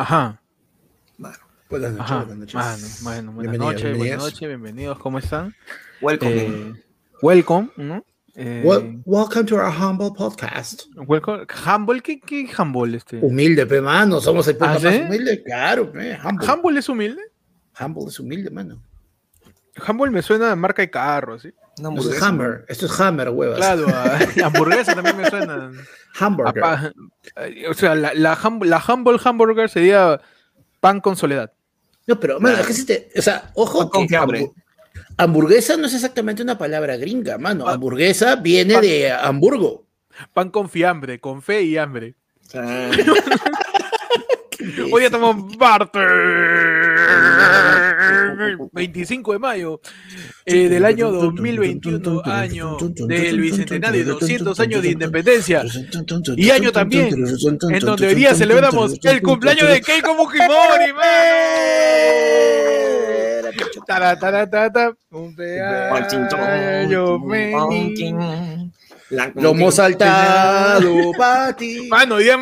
Ajá. Mano, buenas noches, Ajá. buenas noches. Mano, bueno, buenas Bienvenidos, noches, buenas noches, bienvenidos, ¿cómo están? Welcome. Eh, welcome, ¿no? Eh, Wel- welcome to our humble podcast. welcome. Humble, ¿qué, qué humble este? Humilde, pe, mano. Somos el podcast ¿Ah, sí? más humilde. Claro, pe. Humble. Humble es humilde. Humble es humilde, mano. Humble me suena a marca de carro, ¿sí? Una Esto es. Hammer. Esto es Hammer, huevas. Claro, a- hamburguesa también me suena. Hamburger. pa- eh, o sea, la, la, hum- la humble hamburger sería pan con soledad. No, pero, mano, es que si te. O sea, ojo. Con que hambre. hambu- Hamburguesa no es exactamente una palabra gringa, mano. Pa- Hamburguesa viene de Hamburgo. Pan con fiambre, con fe y hambre. Ah, Hoy estamos Barter. 25 de mayo eh, del año 2021, año del bicentenario y 200 años de independencia. Y año también, en donde hoy día celebramos el cumpleaños de Keiko Fujimori. Cumpleaños feliz. La- Lo hemos saltado para ti. Mano, hoy día,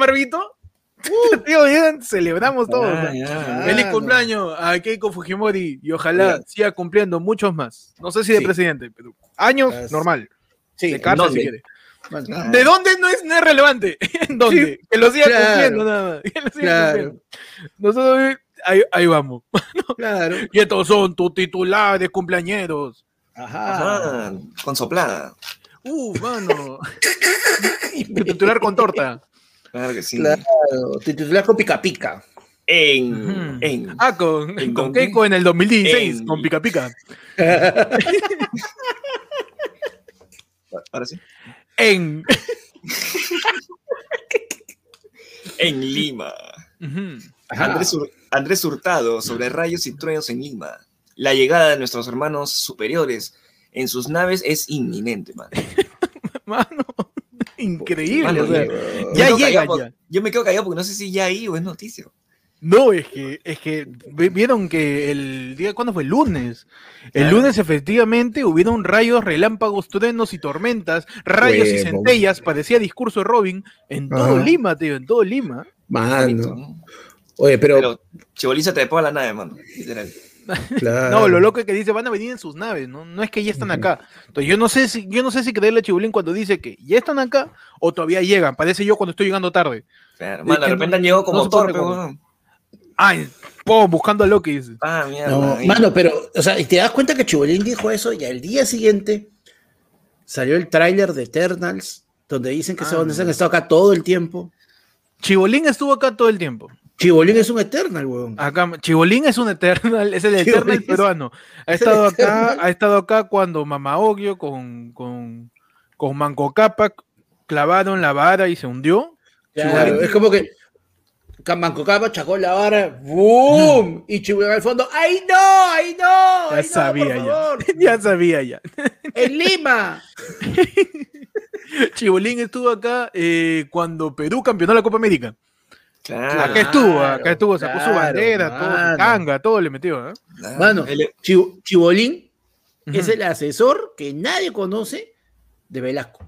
Marvito. Tío, celebramos todos. Ah, ya. Feliz cumpleaños a Keiko Fujimori y ojalá Ya. siga cumpliendo muchos más. No sé si de Sí. presidente, pero años Es- normal. Sí, de cárcel si quiere. Ah. ¿De dónde no es, no es relevante? ¿En dónde? Que lo siga Claro. cumpliendo nada más. Que lo siga Claro. cumpliendo. Nosotros ahí, ahí vamos. Claro. Y estos son tus titulares cumpleañeros. Ajá. Ajá, con soplada. Uh, mano. Tu titular con torta. Claro que sí. Claro. Titular con pica pica. En, Ujú. en. Ah, con, ¿En con? Keiko en el 2016, En- con Pica Pica. Ahora sí. En. En Lima. Andrés, Andrés Hurtado sobre rayos y truenos en Lima. La llegada de nuestros hermanos superiores en sus naves es inminente, man. Mano, increíble. O sea, ya llega callado por- ya. Yo me quedo callado porque no sé si ya ahí o es noticia. No, es que, es que vi- vieron que el día, ¿cuándo fue? El lunes. El Claro. lunes efectivamente hubieron rayos, relámpagos, truenos y tormentas, rayos y centellas, parecía discurso de Robin, en todo Ajá. Lima, tío, en todo Lima. Mano. ¿no? Oye, pero, Pero Chiboliza te a la nave, mano. Literal. Claro. No, lo loco es que dice, van a venir en sus naves, ¿no? No es que ya están acá. Entonces yo no sé si, yo no sé si creerle a Chibulín cuando dice que ya están acá o todavía llegan. Parece yo cuando estoy llegando tarde. Claro, de que repente no- han llegado no como se puede torpe. Ay, po, buscando a Loki. dice. Ah, mierda. No, mano, pero, o sea, y te das cuenta que Chibolín dijo eso y al día siguiente salió el tráiler de Eternals, donde dicen que se Ah. han estado acá todo el tiempo. Chibolín estuvo acá todo el tiempo. Chibolín es un Eternal, weón. Acá, Chibolín es un Eternal, es el Chibolín Eternal es- peruano. Ha es estado acá, ha estado acá cuando Mama Ogio con, con, con Manco Cápac clavaron la vara y se hundió. Claro, es como que Manco Capa chacó la vara, ¡boom! Y Chibolín al fondo, ¡ay no! ¡ay no! Ya ¡ay no, sabía por ya. ya sabía ya. ¡En Lima! Chibolín estuvo acá eh, cuando Perú campeonó la Copa América. Claro. acá estuvo, acá estuvo, sacó su claro, bandera, todo, su tanga, todo le metió. ¿eh? claro. Mano, Chibolín es el asesor que nadie conoce de Velasco.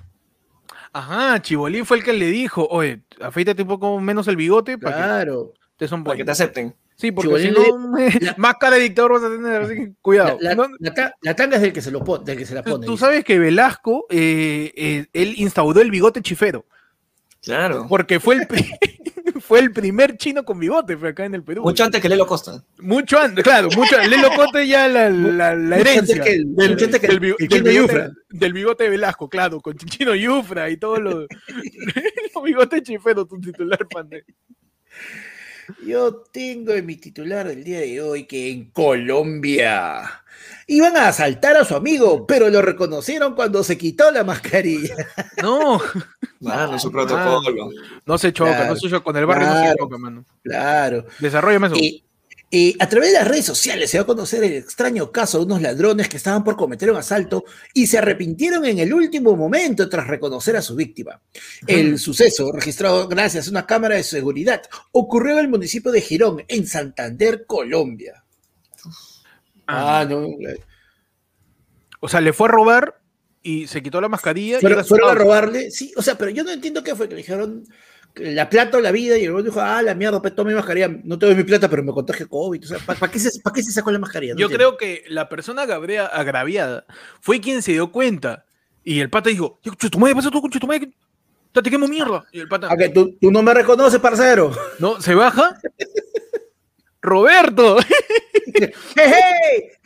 Ajá, Chibolín fue el que le dijo, oye, afeítate un poco menos el bigote para Claro. que te son para que te buenos". acepten. Sí, porque si no, la- más cara de dictador vas a tener, así que cuidado. La, la- No, la ta- la tanga es del que se, lo pone, del que se la tú, pone. tú dice. sabes que Velasco, eh, eh, él instauró el bigote chifero, Claro. porque fue el, fue el primer chino con bigote fue acá en el Perú. Mucho antes que Lelo Costa. Mucho antes, claro, mucho Lelo Cote ya la, la, antes herencia que del, antes del del bigote, Yufra. del bigote de Velasco, claro, con Chino Yufra y todos los, los bigotes chiferos, tu titular pande. Yo tengo en mi titular del día de hoy que en Colombia iban a asaltar a su amigo, pero lo reconocieron cuando se quitó la mascarilla. No, Mano, su protocolo. no se choca, Claro, no se choca, con el barrio no se claro. choca, mano. Claro. Desarrollame eso. Y, y a través de las redes sociales se va a conocer el extraño caso de unos ladrones que estaban por cometer un asalto y se arrepintieron en el último momento tras reconocer a su víctima. El suceso, registrado gracias a una cámara de seguridad, ocurrió en el municipio de Girón, en Santander, Colombia. Ah, Ah, no. O sea, le fue a robar y se quitó la mascarilla. y Fueron, a robarle, sí, o sea, pero yo no entiendo qué fue, que le dijeron, la plata o la vida, y el huevón dijo, ah, la mierda, pues toma mi mascarilla, no te doy mi plata, pero me contagio COVID. O sea, ¿para qué, se, ¿para qué se sacó la mascarilla? No Yo entiendo. creo que la persona agravia- agraviada fue quien se dio cuenta. Y el pata dijo, "Chucho, tu madre, pasa tú, tu madre, te quemo mierda. Y el pata, Ah, que tú, tú no me reconoces, parcero. no, se baja. Roberto, ¡Hey,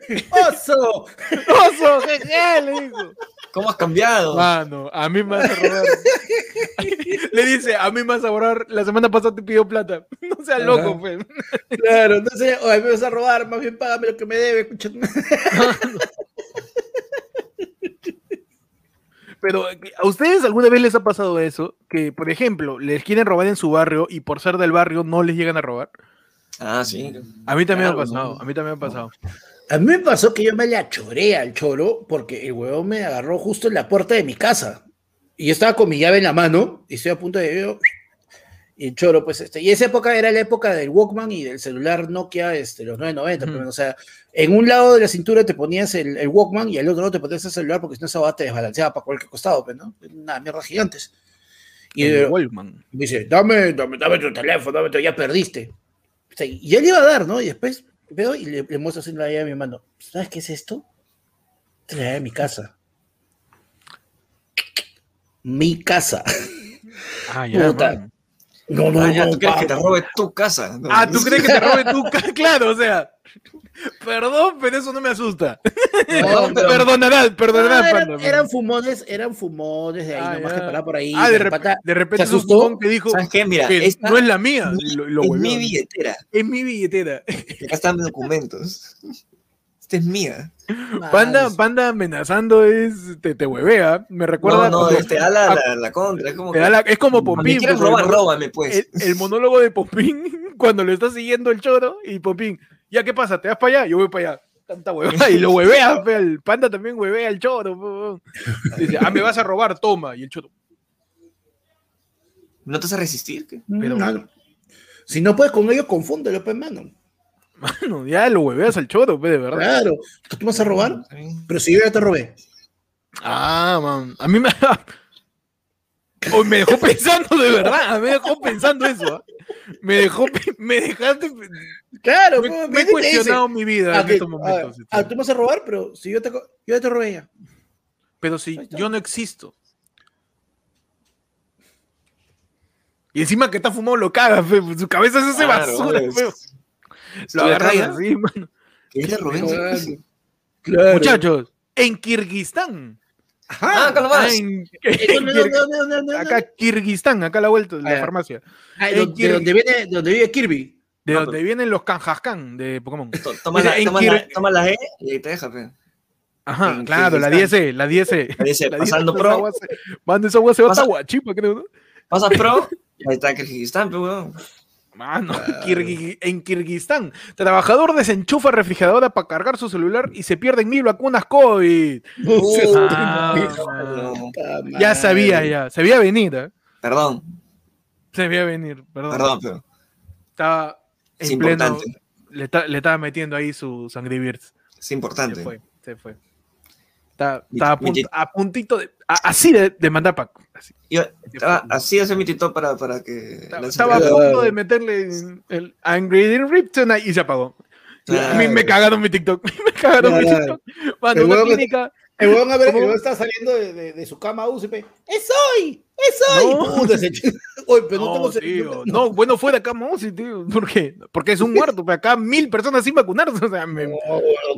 hey! ¡Oso! oso, jeje, le dijo. ¿Cómo has cambiado? Mano, a mí me vas a robar. Le dice, a mí me vas a borrar. La semana pasada te pidió plata. No seas loco, pues. Claro, entonces, oye, me vas a robar, más bien págame lo que me debe. Pero, ¿a ustedes alguna vez les ha pasado eso? Que, por ejemplo, les quieren robar en su barrio y por ser del barrio no les llegan a robar. Ah, sí. A mí también me ha pasado. ¿no? A mí también me ha pasado. A mí me pasó que yo me la choré al choro porque el huevón me agarró justo en la puerta de mi casa. Y yo estaba con mi llave en la mano y estoy a punto de... Y el choro, pues, este... Y esa época era la época del Walkman y del celular Nokia, este, los 990. Ujú. pero, o sea, en un lado de la cintura te ponías el, el Walkman y al otro lado te ponías el celular porque si no esa va te desbalanceaba para cualquier costado, pues, ¿no? Una mierda gigantes. Y El Wallman. me dice, dame, dame, dame tu teléfono, dame tu, ya perdiste. O sea, y él iba a dar, ¿no? Y después veo y le, le muestro así la llave a mi mano. ¿Sabes qué es esto? Es la llave de mi casa. Mi casa. Ah, ya. Puta. No, no, Ah, ya, no, tú quieres que te robe tu casa. ¿no? Ah, ¿tú crees que te robe tu ca- Claro, o sea. Perdón, pero eso no me asusta. No, pero- Perdonarás, No, perdonarás, eran, fumones, eran fumones de ahí, Ah, nomás ya. que paraba por ahí. Ah, de, rep- de repente ¿se es un asustó? fumón que dijo ¿Sabes qué? Mira, que esta no es la mía. mi- Lo, lo es mi billetera. Es mi billetera. Acá están mis documentos. Esta es mía. Panda, panda amenazando es. Te, te huevea. Me recuerda. No, no, cuando- este, a la, a- la, la contra. Es como te que, da la- es como Popín. quieres pues, robar, el- róbame, pues. el, el monólogo de Popín, cuando lo está siguiendo el choro, y Popín, ¿ya qué pasa? ¿Te vas para allá? Yo voy para allá. Tanta huevada. Y lo huevea, pe, el panda también huevea al choro. po. Dice, ah, me vas a robar, toma. Y el choro, ¿No te vas a resistir? ¿Qué? pero- No. Si no puedes con ellos, confúndelo, pues, mano. Mano, ya lo hueveas al choro, de verdad. Claro. ¿Tú vas a robar? Pero si yo ya te robé. Ah, man. A mí me. Hoy me dejó pensando de verdad, me dejó pensando eso. ¿ah? Me dejó, me dejaste, Claro, me, me he cuestionado mi vida Ah, en que- estos ah, momentos. este. ah, tú me vas a robar, pero si yo te, yo te robé ya. Pero si yo no existo. Y encima que está fumado lo caga, fe, pues, su cabeza se hace Claro, basura, fe. Lo ¿ya? así, mano. Robé. Claro. Claro. Muchachos, en Kirguistán. Ah, acá Ah, nomás. acá Kirguistán, acá a la vuelta de la farmacia. Ah, en de, donde viene, de donde vive Kirby. De No, donde pero- vienen los Kanjaskan de Pokémon. To- Toma la, toma, Kir- la, toma la E y ahí te deja, pe. Ajá, en claro, la Kirguistán. 10 la 10 La 10, La pasando 10, pro. Mano, esa agua se va Pasa- hasta Guachipa, creo, ¿no? Pasas pro y ahí está Kirguistán, pe, weón. Mano, Kirgui- en Kirguistán, trabajador desenchufa refrigeradora para cargar su celular y se pierden mil vacunas COVID. Ah. Ya sabía, ya. Se veía venir, ¿eh? Perdón, Se veía venir, perdón. perdón, pero Estaba es en pleno. importante. Le, ta- le estaba metiendo ahí su Angry Birds. Es Se importante. fue, se fue. Estaba, Mi- estaba a, mi punto- tit- a puntito de. a- así de, de mandar pack. Así. Yo estaba así hace mi tito para, para que. Estaba, estaba a punto de meterle el Angry Rip Tonight y se apagó. A mí me Claro. cagaron mi TikTok. Me cagaron mi Claro. TikTok. Mano, una huevón que- clínica. El huevón, a ver, el está saliendo de, de, de su cama UCP. ¡Es hoy! ¡Es hoy! No. Puta, pero no, No, tengo tío. celular. No, bueno, fue de acá, Mosi, tío. ¿Por qué? Porque es un muerto, pero acá mil personas sin vacunarse. O sea, me- No,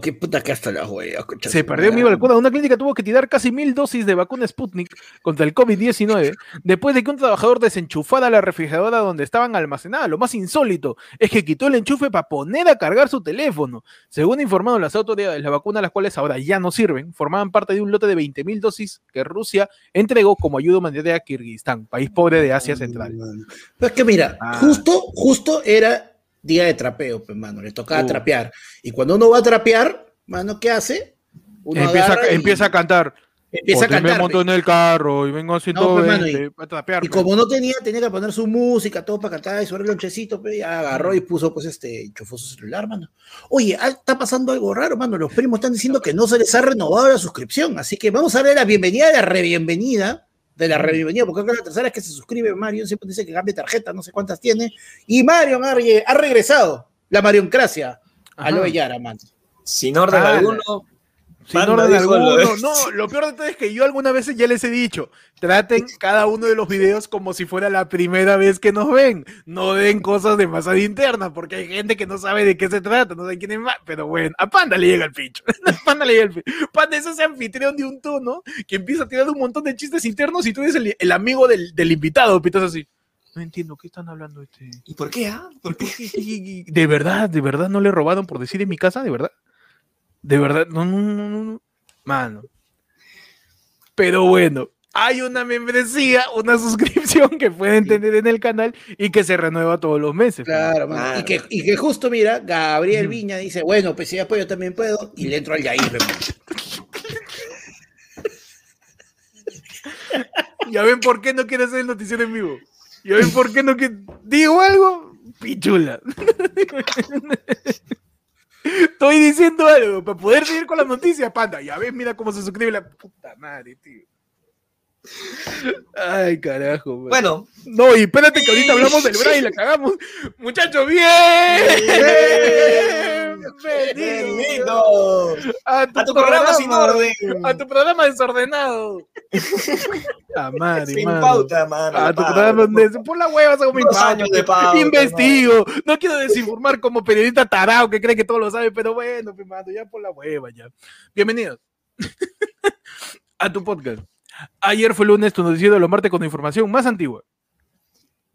qué puta que hasta la concha se perdió mi vacuna. Una clínica tuvo que tirar casi mil dosis de vacuna Sputnik contra el COVID-19 después de que un trabajador desenchufara la refrigeradora donde estaban almacenadas. Lo más insólito es que quitó el enchufe para poner a cargar su teléfono. Según informaron las autoridades, las vacunas, las cuales ahora ya no sirven, formaban parte de un lote de 20.000 dosis que Rusia entregó como ayuda humanitaria Kirguistán, país pobre de Asia Central. Pero es que mira, Ah. justo, justo era día de trapeo, pues, mano. Le tocaba Uh. trapear. Y cuando uno va a trapear, mano, ¿qué hace? Uno Empieza, y a cantar. empieza a Porque me cantar. monto en el carro y vengo a pues, mano, 120 para trapear. Y pues. como no tenía, tenía que poner su música, todo para cantar y sobre el lonchecito, pues, agarró y puso, pues, este, enchufó su celular, mano. Oye, ah, está pasando algo raro, mano. Los primos están diciendo que no se les ha renovado la suscripción, así que vamos a darle la bienvenida, la rebienvenida de la bienvenida, porque creo que la tercera es que se suscribe Mario, siempre dice que cambie tarjeta, no sé cuántas tiene, y Mario ha regresado, la marioncracia, a lo Yara, man. Sin orden ah, alguno, sin orden alguno. No, lo peor de todo es que yo algunas veces ya les he dicho, traten cada uno de los videos como si fuera la primera vez que nos ven. No den cosas de masada interna, porque hay gente que no sabe de qué se trata, no sabe quién es más. Pero bueno, a Panda le llega el pincho. A Panda le llega el pincho. Panda es ese anfitrión de un tono que empieza a tirar un montón de chistes internos y tú eres el, amigo del, invitado, pitas así. No entiendo, ¿qué están hablando este? ¿Y por qué, ah? ¿Por qué? ¿De verdad, de verdad no le robaron por decir en mi casa? ¿De verdad? De verdad, no, no, no, no, mano. Pero bueno, hay una membresía, una suscripción que pueden tener en el canal y que se renueva todos los meses. Claro, mano. Y, que, y que justo, mira, Gabriel Viña dice, bueno, pues si apoyo también puedo, y le entro al Yair. ya ven por qué no quiere hacer el noticiero en vivo. Ya ven por qué no quiere... Digo algo, pichula. Estoy diciendo algo para poder seguir con las noticias, panda. Ya ves, mira cómo se suscribe la puta madre, tío. Ay, carajo. Bueno. No, y espérate que ahorita hablamos del Bra y la cagamos. Muchachos, bien. Bienvenido. A tu, programa, sin orden. A tu programa desordenado. A sin pauta, mano. A tu programa por la hueva hago mi años de pauta, Investigo. No quiero desinformar como periodista tarao que cree que todo lo sabe, pero bueno, me mando ya por la hueva ya. Bienvenidos a tu podcast. Ayer fue lunes, tu noticiero de los martes con información más antigua.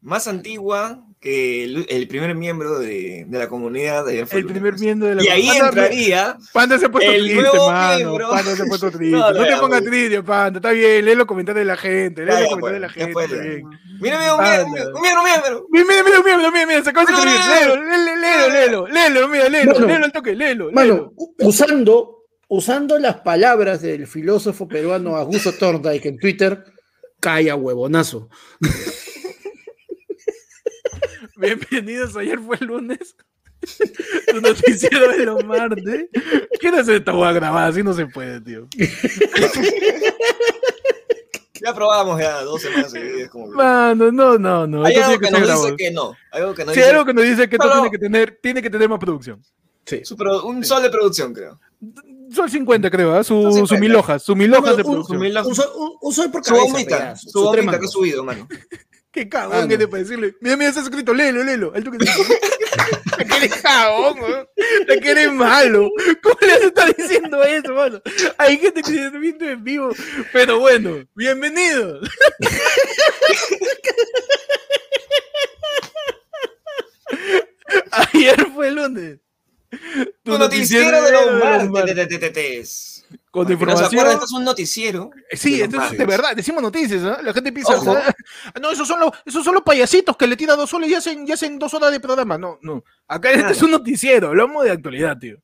Más antigua que el, primer miembro de, la comunidad de El primer miembro de la Y ahí entraría. Panda se ha puesto el triste, mano. Panda se ha puesto triste. no, te pongas triste, Panda. Está bien, lee los comentarios de la gente. Lee los comentarios de la gente. Mira, mira. Mira, mira, mira, mira, mira, mira, se acaba de Léelo, léelo, léelo, léelo, mira, léelo, léelo al toque, léelo. Mano, usando usando las palabras del filósofo peruano Augusto Thorndike en Twitter, calla huevonazo. Bienvenidos, ayer fue el lunes. Tu noticiero de los martes. ¿Quién hace esta a grabar? Así no se puede, tío. Ya probamos ya dos semanas seguidas. Como Mano, no, no, no. Hay algo que, nos dice que no. Hay algo que nos sí, dice... algo que nos dice que esto tiene que tener, tiene que tener más producción. Sí. un sol de producción, creo. Sol 50, creo, ¿eh? su, su mil hojas, su mil hojas de producción. Un, sol, un, sol por cabeza. Su bombita, su bombita que ha subido, mano. Qué cagón que te puede decirle. Mira, mira, está escrito, léelo, léelo. Alto que que eres cagón, ¿no? que eres malo. ¿Cómo le estás diciendo eso, mano? Hay gente que se está viendo en vivo. Pero bueno, bienvenidos. Ayer fue el lunes. Tu, noticiero, de los martes. Con información. esto es un noticiero. Sí, entonces de verdad, decimos noticias, ¿no? La gente piensa, no, esos son, los, esos son los payasitos que le tiran dos soles y hacen, y hacen dos horas de programa. No, no. Acá este es un noticiero, hablamos de actualidad, tío.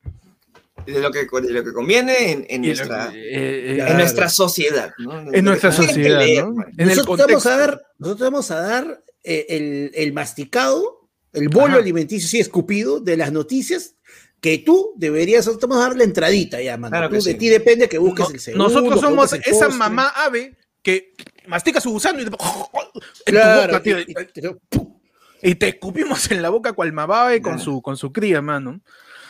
De lo que, de lo que conviene en, nuestra, eh, en nuestra sociedad. ¿no? En nuestra sociedad, ¿no? En nosotros, el vamos a dar, nosotros vamos a dar eh, el, el masticado el bolo alimenticio sí escupido de las noticias que tú deberías, dar la entradita ya, mano. de ti depende que busques el segundo. Nosotros somos esa mamá ave que mastica su gusano y te, claro, y, te escupimos en la boca cual mababe con su con su cría, mano.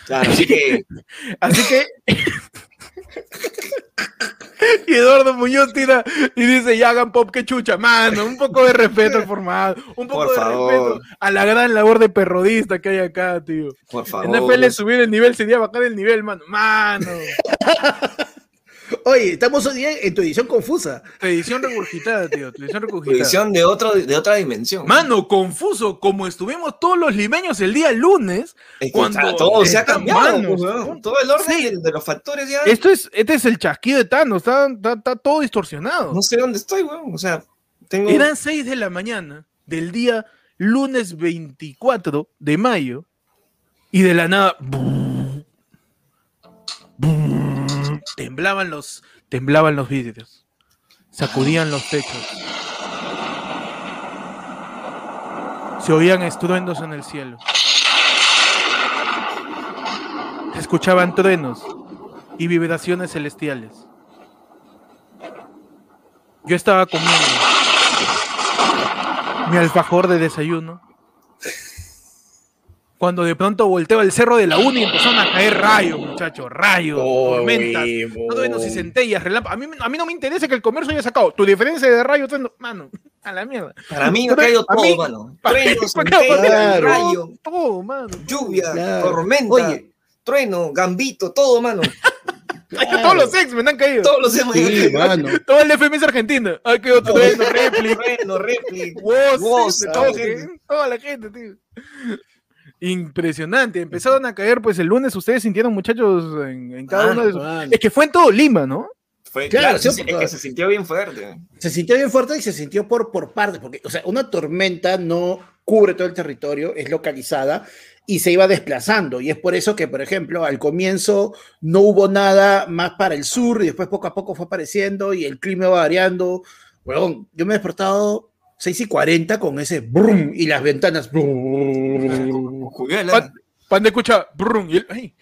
Claro, así que así que Y Eduardo Muñoz tira y dice, ya hagan pop que chucha, mano, un poco de respeto al formado, un poco de respeto a la gran labor de perrodista que hay acá, tío. Por favor. En NFL subir el nivel sería bajar el nivel, mano. Mano. Oye, estamos hoy día en tu edición confusa. Tu edición regurgitada, tío. Tu edición regurgitada. edición de, otro, de otra dimensión. Mano, confuso, como estuvimos todos los limeños el día lunes. cuando todo se ha cambiado. Pues, todo el orden de, los factores ya. Esto es, este es el chasquido de Thanos. Está, está, todo distorsionado. No sé dónde estoy, weón. O sea, tengo. Eran 6 de la mañana del día lunes 24 de mayo. Y de la nada temblaban los, temblaban los vidrios, sacudían los techos. Se oían estruendos en el cielo. Se escuchaban truenos y vibraciones celestiales. Yo estaba comiendo mi alfajor de desayuno. Cuando de pronto volteo el cerro de la uni y empezaron a caer rayos, muchachos, rayos, Oh, tormentas, truenos y centellas, relámpagos. A mí, a mí no me interesa que el comercio haya sacado tu diferencia de rayos, trueno, mano, a la mierda. Para mí ha Pero caído todo, mí- mano. para- Trueno, para- centella, claro. rayo, Todo, mano. lluvia, Claro. tormenta, Oye. trueno, gambito, todo, mano. Todos los ex me han caído. Todos los hemos Sí, mano. Todo el FMS Argentina. Ay, qué otro gente. que- toda la gente, tío. Impresionante. Empezaron a caer, pues el lunes ustedes sintieron, muchachos, en, en cada Ah, uno de sus. mano. Es que fue en todo Lima, ¿no? Fue, Claro, claro, sí, es que se sintió bien fuerte. Se sintió bien fuerte y se sintió por, por partes, porque, o sea, una tormenta no cubre todo el territorio, es localizada y se iba desplazando. Y es por eso que, por ejemplo, al comienzo no hubo nada más para el sur y después poco a poco fue apareciendo y el clima iba variando. Huevón, yo me he despertado 6 y 40 con ese brum y las ventanas. brum, Pan, pan de escucha. brum, y él- ay.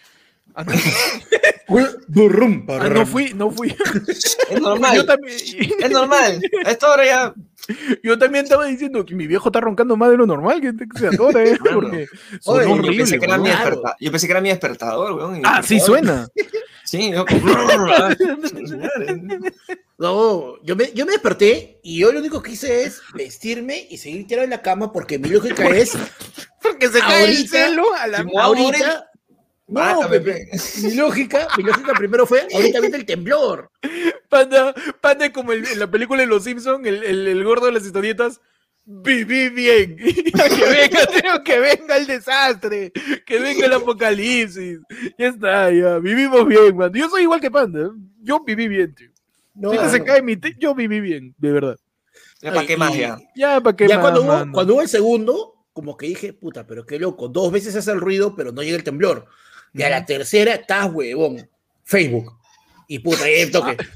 Ah, no, brum, ah, no fui, no fui. es normal. Yo también, Es normal. A esta hora ya. Yo también estaba diciendo que mi viejo está roncando más de lo normal, que se atora, ¿eh? Porque Oye, Yo horrible. pensé, que era mi weón. Claro. desperta- yo pensé que era mi despertador, weón. Ah, sí suena. Sí, yo. No, yo me, yo me desperté y yo lo único que hice es vestirme y seguir tirado en la cama porque mi lógica es Porque se cae el Ahorita- celo a la ahorita. No, Pepe, mi lógica, mi lógica primero fue ahorita viene el temblor. Panda, panda como el- en la película de Los Simpsons, el, el, el gordo de las historietas. Viví bien. que venga, que venga el desastre. Que venga el apocalipsis. Ya está, ya. Vivimos bien, man. Yo soy igual que Panda. Yo viví bien, tío. No, se no. cae mi te- yo viví bien, de verdad. Ya, ¿Para qué más ya? Ya, ¿para qué Ya más, cuando hubo, cuando hubo el segundo, como que dije, puta, pero qué loco, dos veces hace el ruido, pero no llega el temblor. Y a la tercera, estás huevón, Facebook. Y puta, ahí toque.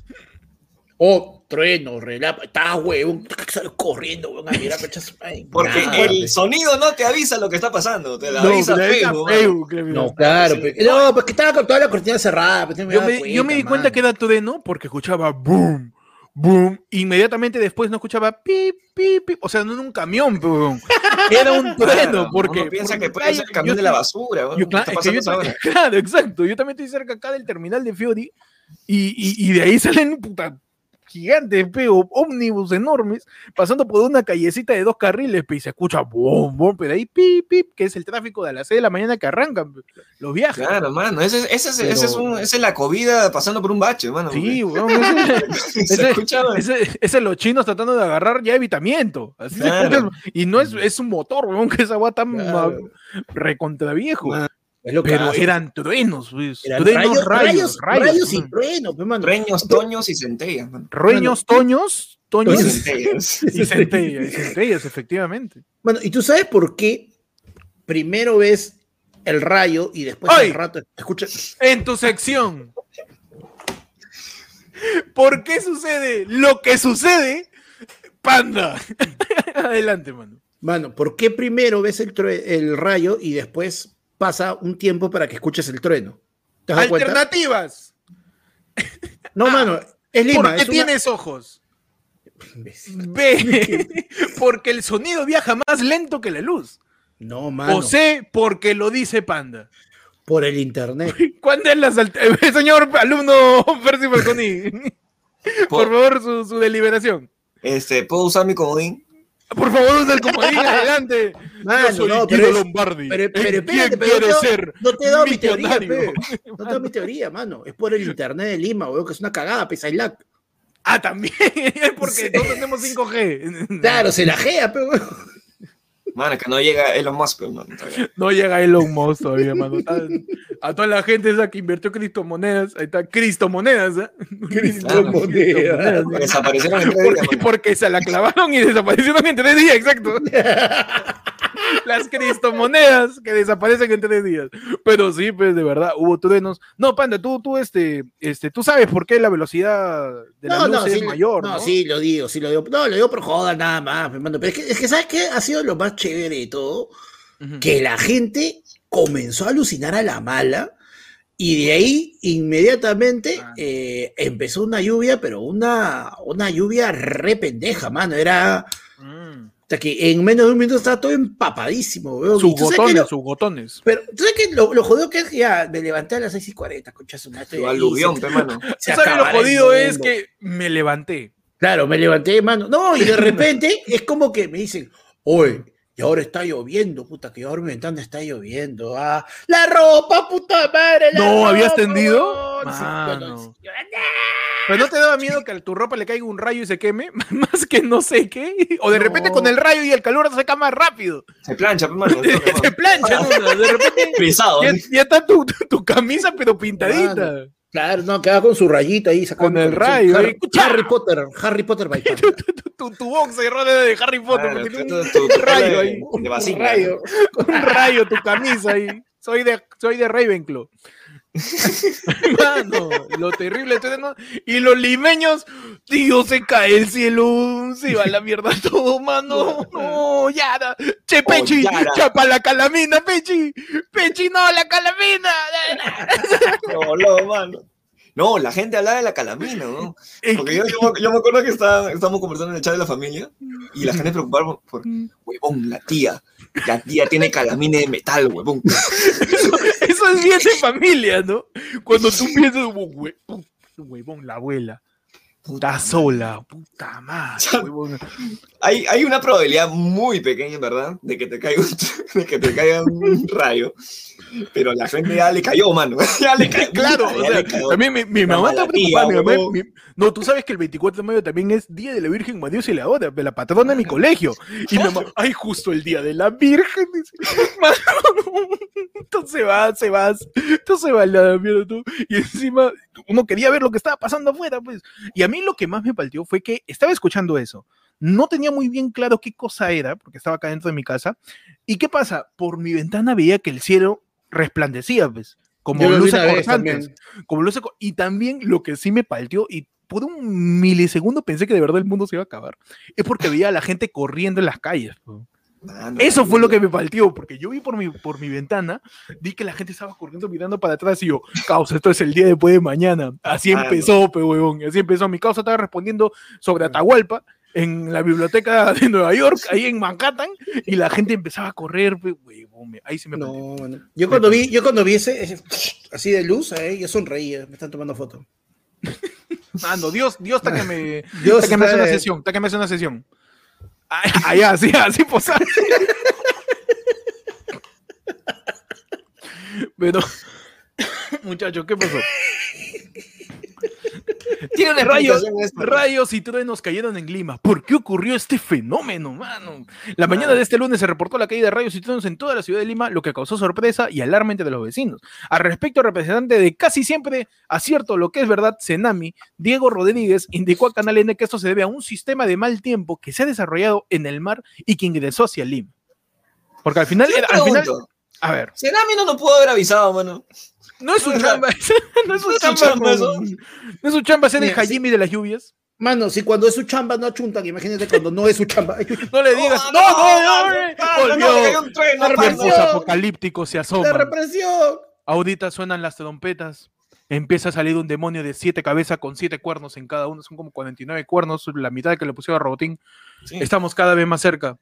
Oh, trueno, relámpago, estás huevón, sales corriendo, huevón, a mirar, pechas, ay, Porque nada, el sonido no te avisa lo que está pasando, te lo No, avisa Facebook. Facebook, que. No, claro, Sí. no, porque estaba con toda la cortina cerrada. pues, yo, me, yo me di cuenta que era trueno porque escuchaba boom, boom. Inmediatamente después no escuchaba pip, pip, pip. O sea, no era un camión, boom. Era un trueno. Porque uno piensa porque que puede ser el camión de la basura. weón. Yo, ¿Qué claro, es que yo exacto. Yo también estoy cerca acá del terminal de Fiori y, y, y de ahí salen puta gigantes, peo, ómnibus enormes, pasando por una callecita de dos carriles, pe, y se escucha bom, bom, pero ahí pip, pip, que es el tráfico de las 6 de la mañana que arrancan pe, los viajes. Claro, mano. Ese, ese, ese, ese es Pero- un, esa es la COVID pasando por un bache, mano. Sí, ese- se ese- ese, ese los chinos tratando de agarrar ya evitamiento. Así se escucha, y no es, es un motor, weón, que esa agua tan Claro. recontra viejo. Es lo que Pero hace. eran truenos, pues, Eran truenos, rayos, rayos, rayos, y man. truenos, mano. Reños, toños y centellas. Reños, toños, Y toños centellas. y centellas, y centellas, efectivamente. Bueno, ¿y tú sabes por qué primero ves el rayo y después ¡Ay! al rato escuchas? En tu sección. ¿Por qué sucede lo que sucede? Panda. Adelante, mano. Mano, ¿por qué primero ves el rayo y después pasa un tiempo para que escuches el trueno? ¿Te has dado cuenta? Alternativas. No, Ah, mano, es Lima. ¿Por qué es una- tienes ojos? B. Porque el sonido viaja más lento que la luz. No, mano, O C. Porque lo dice Panda. por el internet. ¿Cuándo es la eh, Señor alumno Percy Falconi. Por Po- favor, su, su deliberación. Este, ¿puedo usar mi comodín? Por favor, usa el comodín adelante. Mano, Yo soy no, pero es- Lombardi. pero- pero ¿Quién espérate, pero quiere no ser No te he dado mi teoría, pe. No te he mi teoría, mano. Es por el internet de Lima, weón, que es una cagada, pesa el lag. Ah, también. Es porque Sí. no tenemos 5G. Claro, se la gea, pe, weón. Mano, que no llega Elon Musk, pero mano. todavía. No llega Elon Musk todavía, mano. A toda la gente esa que invirtió criptomonedas, ahí está, cristomonedas, ¿eh? Criptomonedas. Desaparecieron en tres días, Porque, porque se la clavaron y desaparecieron en tres días, exacto. Las cristomonedas que desaparecen en tres días. Pero sí, pues de verdad, hubo truenos. No, Panda, tú, tú, este, este, tú sabes por qué la velocidad de la No, luz no, es sí, mayor, no, ¿no? sí, lo digo, sí lo digo. No, lo digo por joda nada más, mano. Pero es que, es que, ¿sabes qué? Ha sido lo más chévere de todo. Que la gente comenzó a alucinar a la mala Y de ahí, inmediatamente, eh, empezó una lluvia, pero una, una lluvia re pendeja, mano. Era. O sea, que en menos de un minuto estaba todo empapadísimo, weón. Sus que gotones, lo- sus gotones. Pero, ¿tú sabes qué? Lo, lo jodido que es que ya me levanté a las 6 y 40, concha su madre, aluvión, se- pe, mano. se ¿Sabes lo jodido es que me levanté? Claro, me levanté, mano. No, y de repente es como que me dicen, oye, y ahora está lloviendo, puta, que ahora mi ventana está lloviendo. Ah, la ropa, puta madre. la No, ¿habías ropa, tendido? weón". Sí, Mano. ¿Pero no te daba miedo que a tu ropa le caiga un rayo y se queme? Más que no sé qué. O de No. repente con el rayo y el calor se seca más rápido. Se plancha, pe, mano. se plancha, ¿no? De repente Frisado. ya, ya está tu, tu- tu camisa pero pintadita. Claro, no, quedaba con su rayita ahí sacando Con el rayo, Harry. Harry Potter, Harry Potter by. Tu, tu, tu boxer de Harry Potter. Claro, porque tu- un tu- tu rayo ahí. de- Un rayo. Con un rayo tu camisa ahí. Soy de, soy de Ravenclaw. Mano, lo terrible. entonces, ¿no? Y los limeños, tío, se cae el cielo, se va la mierda todo, mano. No, Yara. Che, Pechi, Yara. chapa la calamina, Pechi. Pechi, no, la calamina. No, no, mano. No, la gente hablaba de la calamina, ¿no? Porque yo, yo, me- yo me acuerdo que estaba, estábamos conversando en el chat de la familia y la gente preocupada por, por, huevón, la tía. La tía tiene calamina de metal, huevón. Eso es bien de familia, ¿no? Cuando tú piensas, "Hue- pu- huevón, la abuela. Está sola, puta madre, huevón. Hay, hay una probabilidad muy pequeña, ¿verdad? De que te caiga un, de que te caiga un rayo. Pero la gente ya le cayó, mano. Ya le cayó. Claro, ya o sea, cayó. también mi, mamá está preocupada. mi mamá- huevón. mi- no, tú sabes que el 24 de mayo también es Día de la Virgen María y la de la patrona de mi colegio. Y mi mamá, ay, justo el Día de la Virgen. dice, "Mano, Entonces se va, se va, entonces se va la mierda tú. Y encima uno quería ver lo que estaba pasando afuera, pues. Y a mí lo que más me partió fue que estaba escuchando eso. No tenía muy bien claro qué cosa era, porque estaba acá dentro de mi casa. ¿Y qué pasa? Por mi ventana veía que el cielo resplandecía, pues. Como luces cortantes como sé, y también lo que sí me palteó, y por un milisegundo pensé que de verdad el mundo se iba a acabar, es porque veía a la gente corriendo en las calles. Mano, Eso fue lo que me palteó, porque yo vi por mi, por mi ventana, vi que la gente estaba corriendo mirando para atrás y yo, causa, esto es el día después de mañana. Así Ah, empezó, pe huevón, así empezó. Mi causa estaba respondiendo sobre Atahualpa en la biblioteca de Nueva York, ahí en Manhattan, y la gente empezaba a correr, me- ahí se me. No. Yo cuando vi, yo cuando vi ese, ese así de luz, eh, yo sonreía, me están tomando foto. Mano, Dios, Dios está que me, Dios Está que me hace una sesión, está que me hace una sesión. Ah, Allá, así, así posar. Pero, muchachos, ¿qué pasó? Tiene rayos, esta? rayos y truenos cayeron en Lima. ¿Por qué ocurrió este fenómeno, mano? La mañana de este lunes se reportó la caída de rayos y truenos en toda la ciudad de Lima, lo que causó sorpresa y alarma entre los vecinos. Al respecto, el representante de casi siempre acierto lo que es verdad, Senami, Diego Rodríguez, indicó a Canal N que esto se debe a un sistema de mal tiempo que se ha desarrollado en el mar y que ingresó hacia Lima. Porque al final, era- al final, a ver, Senami no nos pudo haber avisado, mano. No es su chamba, no es su chamba, eso. no es su chamba ser el. Hajimi de las lluvias. Mano, si cuando es su chamba no achuntan, imagínate cuando no es su chamba. No le digas, no, no, no, no, eh, volvió. hay un trueno, La represión. se. Ahorita suenan las trompetas. Empieza a salir un demonio de siete cabezas con siete cuernos en cada uno. Son como 49 cuernos, la mitad que le pusieron a Robotín. Estamos cada vez más cerca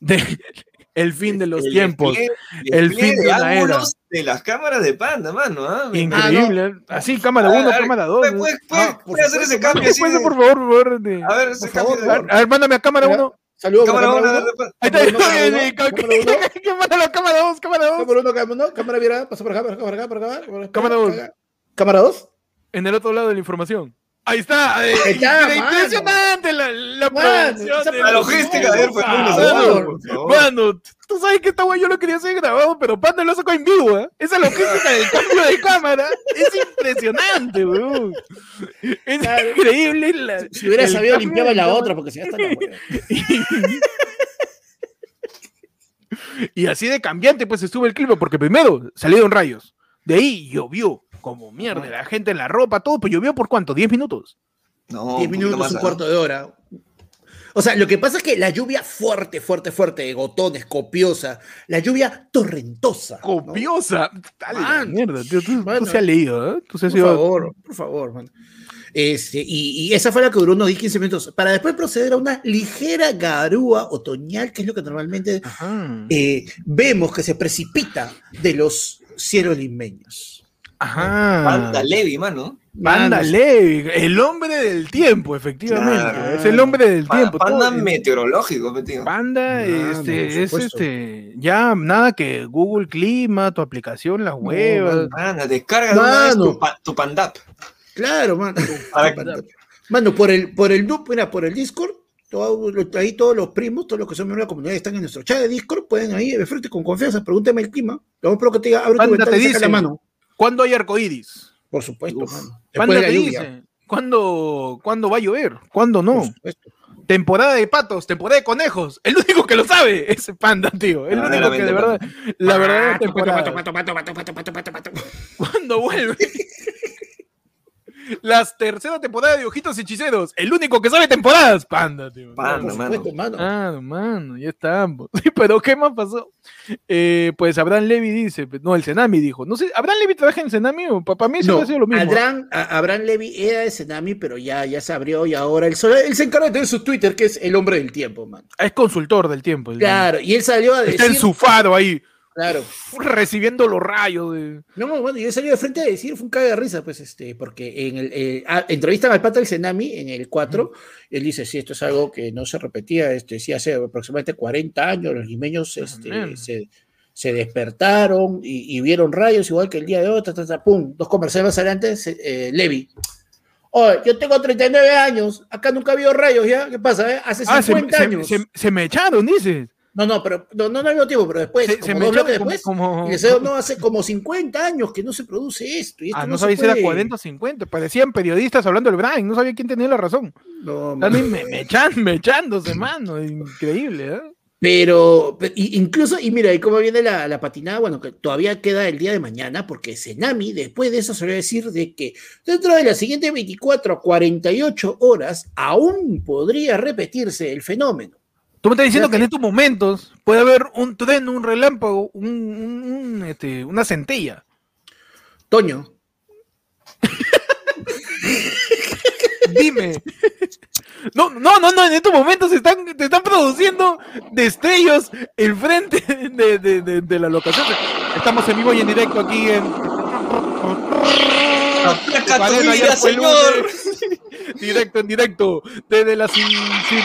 de el fin de los El tiempos. despliegue- el despliegue fin de de una era. de las cámaras de panda, mano. ¿ah? Increíble. Así, cámara A 1, ver, cámara 2. ¿Puedes, puedes, puedes- Ah, por puedes hacer ese cambio así? Puede, de- por favor, por favor. de- A ver, ese favor, cambio A de- ver, a ver, mándame a cámara Mira. 1. Saludos Cámara cámara uno, uno. de- de- Ahí está. Cámara uno, cámara uno, ¿Qué- cámara qué- uno. qué- qué- Mándalo a cámara 2, cámara 2. Cámara uno, cámara cámara pasa por acá, por acá, por. Cámara dos. Cámara 2. En el otro lado de la información. Ahí está. eh, está, mano. impresionante la, la Mano, producción La logística de ayer favor. Mano, tú sabes que esta weá yo lo quería hacer grabado, pero Panda lo sacó en vivo, ¿eh? Esa logística del cambio de cámara es impresionante, weón. Es Claro. increíble. la- Si hubiera sabido, limpiaba la cámara. otra, porque si ya está la. Y así de cambiante, pues estuvo el clima, porque primero salieron rayos. De ahí llovió, como mierda, la gente en la ropa, todo, pero llovió por cuánto, 10 minutos. 10 10 minutos, un cuarto de hora. O sea, lo que pasa es que la lluvia fuerte, fuerte, fuerte, de gotones, copiosa, la lluvia torrentosa. ¿no? Copiosa. Dale, Man, mierda, tío. Tú, tú se has leído, ¿eh? Tú se has Por ido- favor, por favor, mano. Este, y, y esa fue la que duró unos 10, 15 minutos, para después proceder a una ligera garúa otoñal, que es lo que normalmente eh, vemos que se precipita de los cielos limeños. Ajá. Panda Levi, mano. Panda Manos. Levi, el hombre del tiempo, efectivamente. Claro. Es el hombre del tiempo. Panda todo- meteorológico, tío. Panda, este, es este, ya nada que Google Clima, tu aplicación, las huevas. Mano, descarga de una vez Mano. tu, pa- tu Pandap. Claro, mano. Para- Mano, por el, por el, mira, por el Discord, todo ahí todos los primos, todos los que son miembros de la comunidad están en nuestro chat de Discord, pueden ahí de frente con confianza, pregúntame el clima. Lo más probable que te diga, abre tu ventana te y saca dice. la mano. ¿Cuándo hay arcoíris? Por supuesto, la te dice. ¿Cuándo, ¿Cuándo va a llover? ¿Cuándo Por no? supuesto. Temporada de patos, temporada de conejos. El único que lo sabe es Panda, tío. El único que de verdad, la verdadera Pato, temporada. pato, pato, pato, pato, pato, pato, pato, pato. ¿Cuándo vuelve? Las tercera temporada de Ojitos Hechiceros. El único que sabe temporadas, Panda, tío. Panda, Por mano. supuesto, mano. Ah, mano, ya estamos. Pero ¿qué más pasó? Eh, pues Abraham Levy dice, no, el Senami dijo. No sé, ¿Abraham Levy trabaja en Senami o para mí eso No, ha sido lo mismo? Abraham, a- Abraham Levy era de Senami, pero ya, ya se abrió y ahora él, solo- él se encarga de tener su Twitter, que es el hombre del tiempo, mano. Ah, Es consultor del tiempo. el- Claro, y él salió a decir. Está en su faro ahí, Claro. recibiendo los rayos de... No, no, bueno, y él salió de frente a decir, fue un caga de risa, pues, este, porque en el, eh, ah, entrevistan al pata del Senami en el 4, y él dice, sí, esto es algo que no se repetía, este, sí, hace aproximadamente 40 años los limeños este, Amén. se, se despertaron y, y vieron rayos, igual que el día de hoy, ta, ta, ta, pum, dos comerciales más adelante, eh, Levi. Oye, yo tengo 39 años, acá nunca ha habido rayos, ¿ya? ¿Qué pasa, eh? Hace Ah, se, 50 se- años. se- se me echaron, dices. No, no, pero no, no, no al mismo tiempo, pero después, Se, como se me dos bloques como... después, como- no, hace como 50 años que no se produce esto. Y esto Ah, no, no, sabía si era puede. 40 o 50. Parecían periodistas hablando del Brian. No sabía quién tenía la razón. No, ahí me, me echan- me echándose, mano. Increíble, ¿eh? Pero, incluso, y mira, y cómo viene la, la patinada, bueno, que todavía queda el día de mañana, porque Senami, después de eso, se va a decir de que dentro de las siguientes 24 a 48 horas, aún podría repetirse el fenómeno. Tú me estás diciendo que en estos momentos puede haber un tren, un relámpago, un, un- un, este, una centella. Toño, Dime. No, no, no, no, en estos momentos se están, te están produciendo destellos enfrente de, de, de, de la locación. Estamos en vivo y en directo aquí en. Tu vida, el señor. directo, en directo, desde las, in- sin-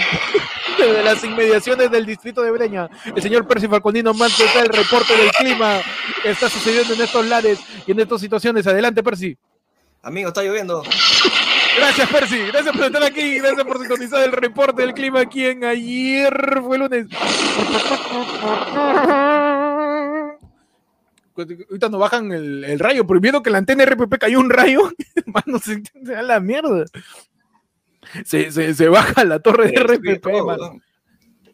desde las inmediaciones del distrito de Breña. El señor Percy Falconino Manto está el reporte del clima que está sucediendo en estos lares y en estas situaciones. Adelante, Percy. Amigo, está lloviendo. Gracias, Percy. Gracias por estar aquí. Gracias por sintonizar el reporte del clima aquí en ayer fue lunes. Ahorita nos bajan el, el rayo, prohibiendo que la antena RPP cayó un rayo. Mano, se, se da la mierda. Se, se, se baja la torre de RPP, mano.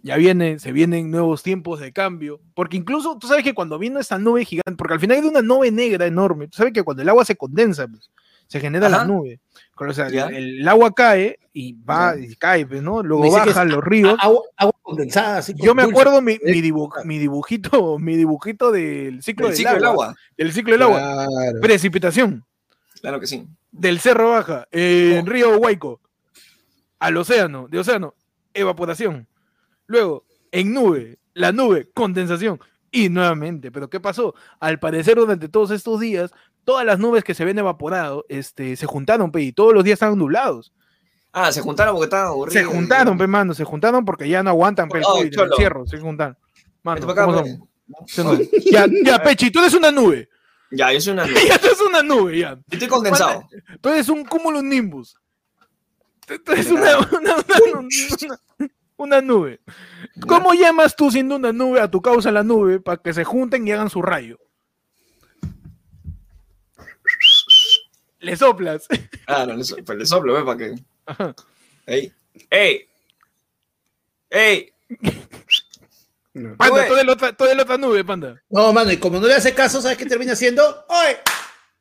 Ya viene, se vienen nuevos tiempos de cambio. Porque incluso, tú sabes que cuando vino esta nube gigante, porque al final hay una nube negra enorme, tú sabes que cuando el agua se condensa, pues, se genera la nube. O sea, Ya. el, el agua cae y va y cae, pues, ¿no? Luego Dice que baja es los ríos. agua, agua condensada. así Yo me dulce. acuerdo mi, mi, mi dibujito, mi dibujito del ciclo, El del, ciclo del agua. Del ciclo del agua. Precipitación Claro que sí. del Cerro Baja, en Oh. Río Huayco, al océano, de océano, evaporación. Luego, en nube, la nube, condensación. Y nuevamente, pero ¿qué pasó? Al parecer, durante todos estos días, todas las nubes que se ven evaporado este, se juntaron, pe, y todos los días estaban nublados. Ah, se juntaron porque estaban aburridos. Se juntaron, pe, mano, se juntaron porque ya no aguantan, pe, el Oh, el encierro, se juntaron. Mano, acá, ¿cómo pe. son? ¿Sí o no? Ya, ya, Pechi, tú eres una nube. Ya, yo soy una. Yo Ya tú eres una nube, ya. estoy condensado. Tú eres un cúmulo nimbus. Eres una, una, una- una- una nube. ¿Cómo llamas tú siendo una nube a tu causa la nube para que se junten y hagan su rayo? Le soplas. Ah, no, le, so- pues le soplo, ¿ves? Para que. Ajá. ¡Ey! ¡Ey! ¡Ey! Panda, Nube. tú eres la otra, tú eres la otra nube, panda. No, mano, y como no le hace caso, ¿sabes qué termina haciendo? ¡Oye!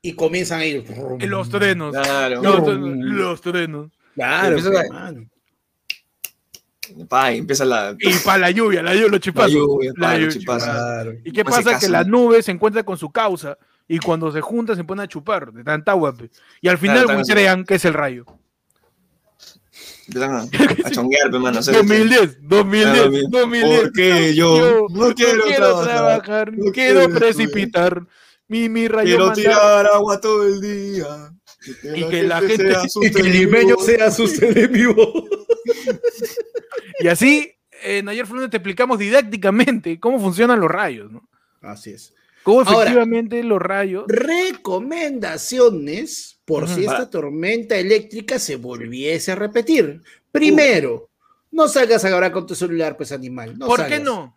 Y comienzan a ir. Y los trenos. Claro. Los, trenos, los trenos. Claro, Empieza pe, a- mano. Pa, y empieza la. Y para la lluvia, la lluvia, los La chipazos. lluvia, La pa, lluvia, los chipazos. Claro. ¿Y qué hace pasa? Que la nube se encuentra con su causa y cuando se junta se pone a chupar de tanta agua. Y al final Claro, crean que es el rayo. Empiezan a, a chonguear, pe, mano. a hacer- 2010, 2010, Ah, 2010. ¿Por qué yo no quiero trabajar? no no quiero precipitar. Mi, mi rayo Quiero tirar agua todo el día. Y que la gente- sea Y su que el limeño enemigo. sea su ser en vivo. Y así, en ayer Flunes te explicamos didácticamente cómo funcionan los rayos, ¿no? Así es. Cómo Ahora- efectivamente los rayos. Recomendaciones por si Ujú. esta tormenta eléctrica se volviese a repetir. Primero, no salgas ahora con tu celular, pues animal. No ¿Por salgas. qué no?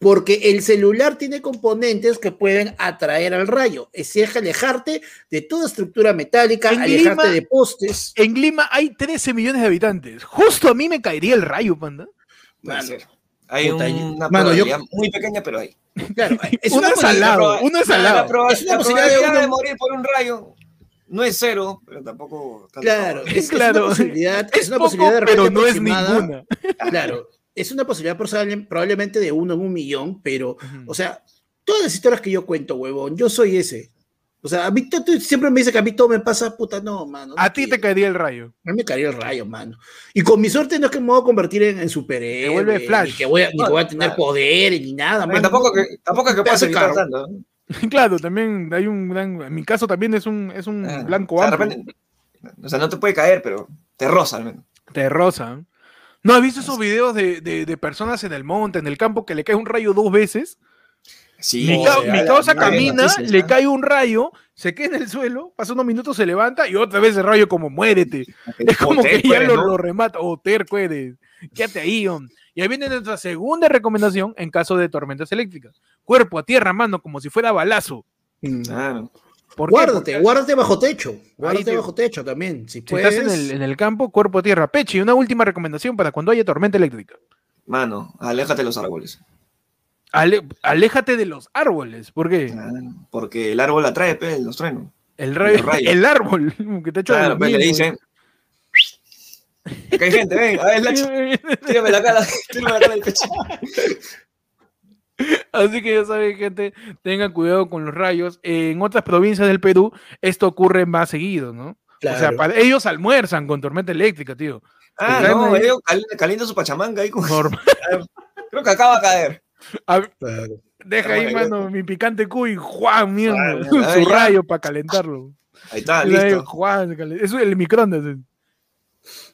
Porque el celular tiene componentes que pueden atraer al rayo. Es decir, alejarte de toda estructura metálica, En alejarte Lima- de postes. En Lima hay 13 millones de habitantes. Justo a mí me caería el rayo, panda. Puede Mano, ser. Hay puta, una mano, yo- muy pequeña, pero hay. Claro, es Uno una es posibilidad- salado, uno es La, salado. proba- Es una la posibilidad de probabilidad de, uno- morir por un rayo no es cero, pero tampoco. Claro, es, es Claro. una posibilidad, es, Es una poco, posibilidad de pero no es ninguna. Claro, es una posibilidad probable- probablemente de uno en un millón, pero, Ujú. o sea, todas las historias que yo cuento, huevón, yo soy ese. O sea, a mí tú- tú siempre me dice que a mí todo me pasa, puta, no, mano. no A ti te caería el rayo. A mí me caería el rayo, mano. Y con mi suerte no es que me voy a convertir en, en superhéroe. Te vuelve Flash. Ni que voy a, ni que voy a No, tener claro. poderes, ni nada, Pero mano. tampoco que, tampoco es que tanto. ¿no? Claro, también hay un gran. En mi caso también es un, es un Ah, blanco o sea, de amplio. repente- o sea, no te puede caer, pero te roza al menos. Te rosa. ¿No has visto esos videos de, de- de personas en el monte, en el campo, que le cae un rayo dos veces? Sí, mi, ca- mi causa camina, noticias, le cae un rayo, se queda en el suelo, pasa unos minutos, se levanta y otra vez el rayo como muérete. Es como que ya eres, lo, remata. O terco eres. Quédate ahí, hom. Y ahí viene nuestra segunda recomendación en caso de tormentas eléctricas. Cuerpo a tierra, mano, como si fuera balazo. Claro. ¿Por? Guárdate, Porque guárdate bajo techo. Guárdate te- bajo techo también. Si Si puedes. estás en el, en el campo, cuerpo a tierra. Peche, y una última recomendación para cuando haya tormenta eléctrica. Mano, aléjate de los árboles. Ale- aléjate de los árboles. ¿Por qué? Claro, Porque el árbol atrae pe, los truenos. El, rayo, Los rayos. el árbol que te ha hecho de Claro, lo pues le dicen. Acá hay gente, ven, a ver, Lacho, tírame la cara, tírame la cara del pecho. Así que ya saben, gente, tengan cuidado con los rayos. En otras provincias del Perú, esto ocurre más seguido, ¿no? O sea, Claro. para- ellos almuerzan con tormenta eléctrica, tío. Ah, no, ellos cal- calientan su pachamanga ahí con... Creo que acaba de caer. A Claro. deja ahí, mano, mi picante cuy, Juan, mierda, Ah, su rayo para calentarlo. Ahí está, Y ahí, listo. Juan, es el microondas. eh.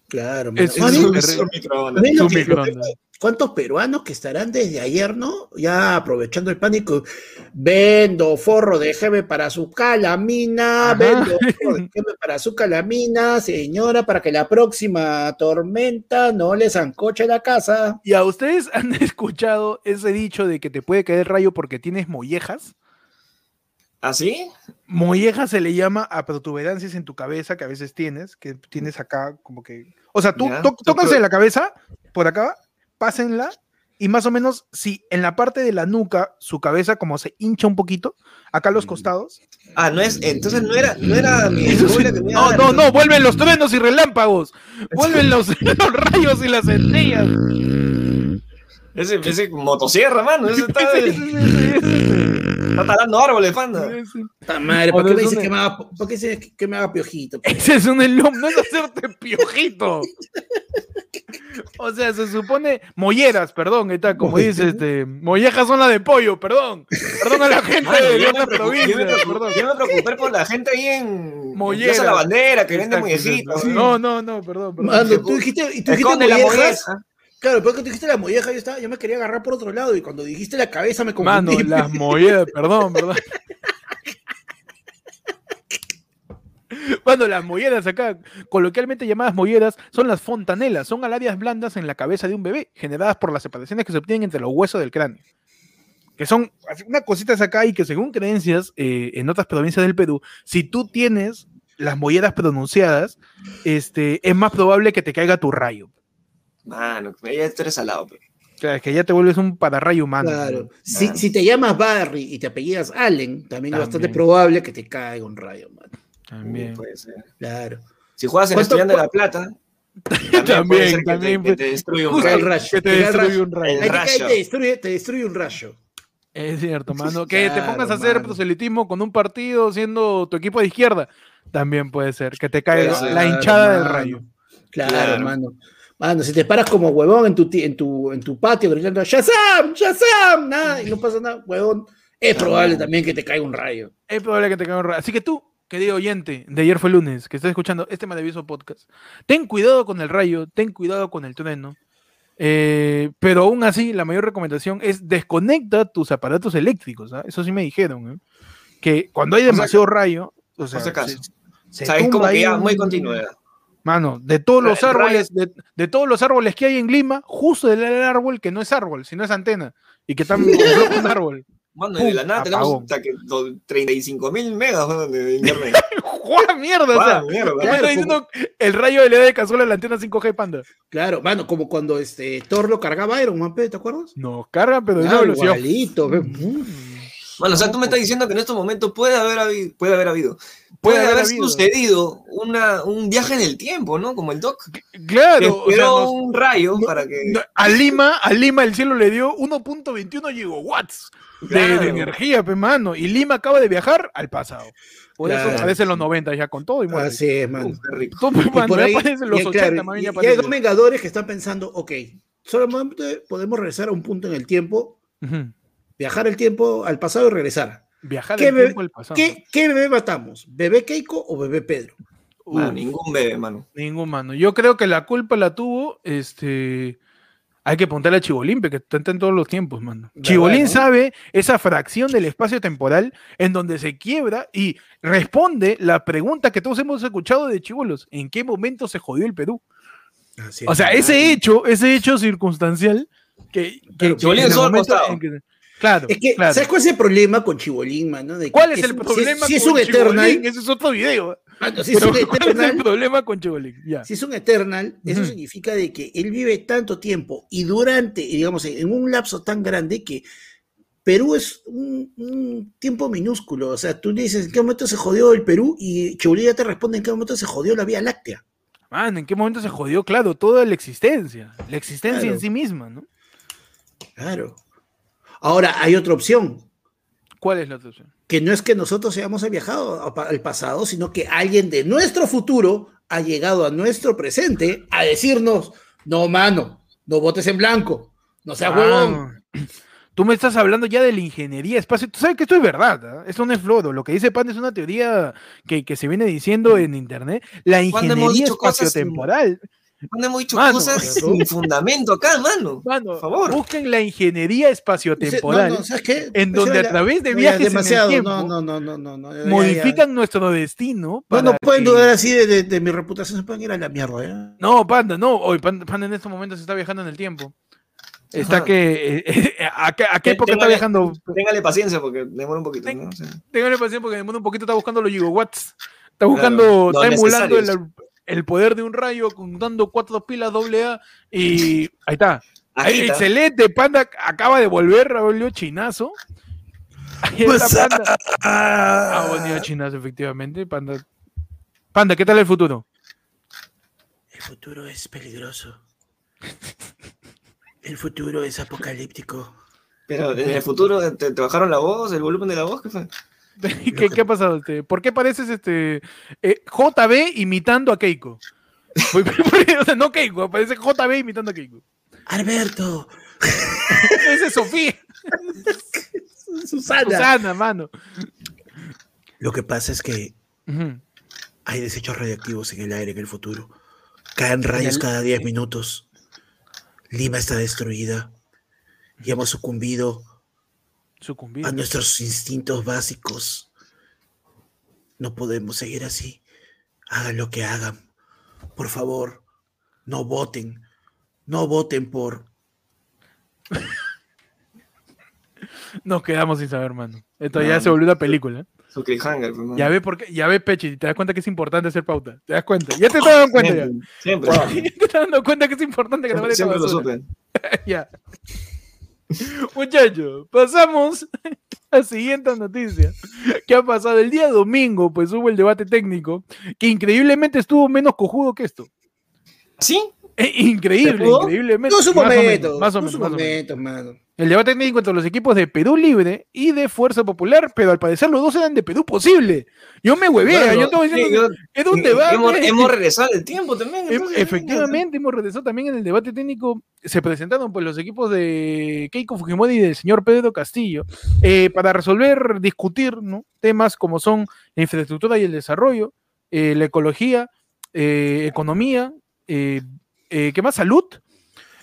Claro. Es es es microondas. Su microondas. ¿Cuántos peruanos que estarán desde ayer, no? Ya aprovechando el pánico. Vendo forro de jeve para su calamina. Ajá. Vendo forro de jeve para su calamina, señora, para que la próxima tormenta no les ancoche la casa. ¿Y a ustedes han escuchado ese dicho de que te puede caer rayo porque tienes mollejas? ¿Así? Mollejas se le llama a protuberancias en tu cabeza que a veces tienes, que tienes acá como que... O sea, tú tócanse la cabeza, por acá, pásenla, y más o menos, si en la parte de la nuca su cabeza como se hincha un poquito, acá a los Mm. costados... Ah, no es, entonces no era, no era mi a No, dar, no, no, vuelven los truenos y relámpagos, vuelven los, los rayos y las centellas. Ese, ese motosierra, mano, ese está, está talando árboles, panda. Puta madre, ¿por qué me es dices que me haga, por qué dices que me haga piojito? Ese es un elom, no es hacerte piojito. O sea, se supone molleras, perdón, está, como dice este, mollejas son las de pollo, perdón. Perdón a la gente Mano, de yo, me otra preocupé, provincia, yo, me preocupé, perdón. yo me preocupé por la gente ahí en Mollera. Plaza La Bandera que vende exacto. No, no, no, perdón, perdón. Mano, tú dijiste, y tú dijiste Esconde la mollejas. Claro, porque tú dijiste la molleja, yo, estaba, yo me quería agarrar por otro lado y cuando dijiste la cabeza me Mano, confundí. las molleras, perdón, perdón. Bueno, las molleras acá, coloquialmente llamadas molleras, son las fontanelas, son alarias blandas en la cabeza de un bebé, generadas por las separaciones que se obtienen entre los huesos del cráneo. Que son unas cositas acá y que según creencias eh, en otras provincias del Perú, si tú tienes las molleras pronunciadas, este, es más probable que te caiga tu rayo. Mano, ya eres salado. pe. O sea, es que ya te vuelves un pararrayo humano. Claro. ¿no? Si, Claro. si te llamas Barry y te apellidas Allen, también, es bastante probable que te caiga un rayo, mano. También. Puede ser. Claro. Si juegas en ¿Cuánto- Estudiante de la Plata, También, también. Que te, que te destruye un rayo. rayo. Que te destruye un rayo. Te rayo. destruye, te destruye un rayo. Es cierto, mano. Que te Claro, pongas a hacer mano. proselitismo con un partido siendo tu equipo de izquierda. También puede ser. Que te caiga la ser. hinchada del rayo. Claro, Claro. Mano. Si te paras como huevón en tu, en tu, en tu patio gritando ¡Shazam! ¡Shazam! Nada, y no pasa nada, huevón. Es probable también que te caiga un rayo. Es probable que te caiga un rayo. Así que tú, querido oyente, de ayer fue lunes, que estás escuchando este maravilloso podcast, ten cuidado con el rayo, ten cuidado con el trueno. eh, pero aún así, la mayor recomendación es desconecta tus aparatos eléctricos. ¿ah? Eso sí me dijeron. ¿eh? Que cuando hay sea, demasiado rayo, o sea, se- se O sea, es como tumba que ya muy continuidad. Mano, de todos los El árboles, de, de todos los árboles que hay en Lima, justo del árbol que no es árbol, sino es antena, y que está en un árbol. Mano, y de la nada tenemos hasta que do- 35 mil megas de internet. ¡Juan, mierda! o sea, mierda. me Claro, está diciendo el rayo de LED de cazuela de la antena 5G panda. Claro, mano, como cuando este Thor lo cargaba Iron Man, ¿te acuerdas? Nos carga, pero de una Claro, velocidad. igualito, pe. Bueno, o sea, tú me estás diciendo que en estos momentos puede haber habido, puede haber habido, Puede puede haber haber habido. sucedido una, un viaje en el tiempo, ¿no? Como el Doc. Claro, o sea, un rayo no- para que. no, a Lima, a Lima el cielo le dio 1.21 gigawatts de, Claro. de energía, pe mano. Y Lima acaba de viajar al pasado. Por Claro. eso aparece en los 90 ya con todo y muere. Así es, mano. Uf, qué rico. Todo, Y mano, por ahí, aparece en los y, 80, claro, más y- y hay dos vengadores que están pensando, ok, solamente podemos regresar a un punto en el tiempo, Ujú. Viajar el tiempo al pasado y regresar. Viajar ¿Qué el tiempo al pasado. ¿Qué, qué bebé matamos? ¿Bebé Keiko o bebé Pedro? Ningún bebé, mano. Ningún mano. Yo creo que la culpa la tuvo, este... Hay que preguntarle a Chibolín, que está en todos los tiempos, mano. ¿Verdad, Chibolín no? sabe esa fracción del espacio temporal en donde se quiebra y responde la pregunta que todos hemos escuchado de Chibolos. ¿En qué momento se jodió el Perú? Así O sea, ese hecho, ese hecho circunstancial que... que- Claro, que Chibolín en el solo al momento costado. en que- Claro, Es que, claro. ¿sabes cuál es el problema con Chibolín, mano? De que ¿Cuál es el un- si problema Si es, con un Eternal, Chibolín? Ese es otro video. mano, si es un ¿Cuál es el Eternal, problema con Chibolín? Ya. si es un Eternal, eso significa de que él vive tanto tiempo y durante, digamos, en un lapso tan grande que Perú es un, un tiempo minúsculo. O sea, tú le dices en qué momento se jodió el Perú y Chibolín ya te responde en qué momento se jodió la Vía Láctea. Man, ¿en qué momento se jodió? Claro, toda la existencia. La existencia Claro. en sí misma, ¿no? Claro. Ahora, hay otra opción, ¿Cuál es la otra opción? que no es que nosotros hayamos viajado al pasado, sino que alguien de nuestro futuro ha llegado a nuestro presente a decirnos, no, mano, no votes en blanco, no seas huevón. Ah, Tú me estás hablando ya de la ingeniería espacio. Tú sabes que esto es verdad. ¿ah? Esto no es floro. Lo que dice Pan es una teoría que, que se viene diciendo en internet. La ¿Cuándo hemos ingeniería cosas sin- hemos dicho Mano, cosas sin fundamento acá, mano. Mano, Por favor. busquen la ingeniería espaciotemporal. No, no, ¿sabes qué? en Pues donde a través de viajes demasiado, en el tiempo no, no, no, no, no, no, ya- ya- modifican nuestro destino. No, para no pueden que- dudar así de, de- de mi reputación, se pueden ir a la mierda. ¿ya? No, Panda, no. Hoy Panda, Panda en estos momentos está viajando en el tiempo. Está Ajá. que. eh, ¿A qué, a qué época está viajando? Téngale paciencia porque demora un poquito, ¿no? O sea, Téngale paciencia porque mundo un poquito está buscando los gigawatts. Está buscando, está emulando el. El poder de un rayo, contando cuatro pilas AA y ahí está. Ahí, excelente, Panda acaba de volver, Raúl Chinazo. Ahí Pues, está Panda. Ha venido Chinazo, efectivamente. Panda. Panda, ¿qué tal el futuro? El futuro es peligroso. El futuro es apocalíptico. Pero en el futuro te, te bajaron la voz, el volumen de la voz, ¿qué fue? ¿Qué, qué ha pasado? Este? ¿Por qué pareces este eh, JB imitando a Keiko? o sea, no Keiko, parece JB imitando a Keiko. Alberto, Ese es Sofía. Susana. Susana, mano. Lo que pasa es que hay desechos radiactivos en el aire en el futuro. Caen rayos cada 10 minutos. Lima está destruida. Y hemos sucumbido Sucumbido. a nuestros instintos básicos. No podemos seguir así. Hagan lo que hagan. Por favor, no voten. No voten por... Nos quedamos sin saber, mano. Esto ya se volvió una película. Su cliffhanger, pues. Ya ve por qué, ya ve Pechi, te das cuenta que es importante hacer pauta. Te das cuenta. Ya te estás dando cuenta ya. Siempre, siempre. Ya te estás dando cuenta que es importante que te Siempre, vayas a siempre lo supe. ya. Muchachos, pasamos a la siguiente noticia. ¿Qué ha pasado? El día domingo, pues hubo el debate técnico, que increíblemente estuvo menos cojudo que esto. ¿Sí? Eh, increíble, increíblemente. No su momento, más o menos. Más o menos. El debate técnico entre los equipos de Perú Libre y de Fuerza Popular, pero al parecer los dos eran de Perú Posible. Yo me huevé, yo estaba diciendo, es un debate. Hemos, regresado el tiempo también. efectivamente, hemos regresado también en el debate técnico. Se presentaron pues los equipos de Keiko Fujimori y del señor Pedro Castillo eh, para resolver, discutir ¿no? temas como son la infraestructura y el desarrollo, eh, la ecología, eh, economía, ¿qué más? Salud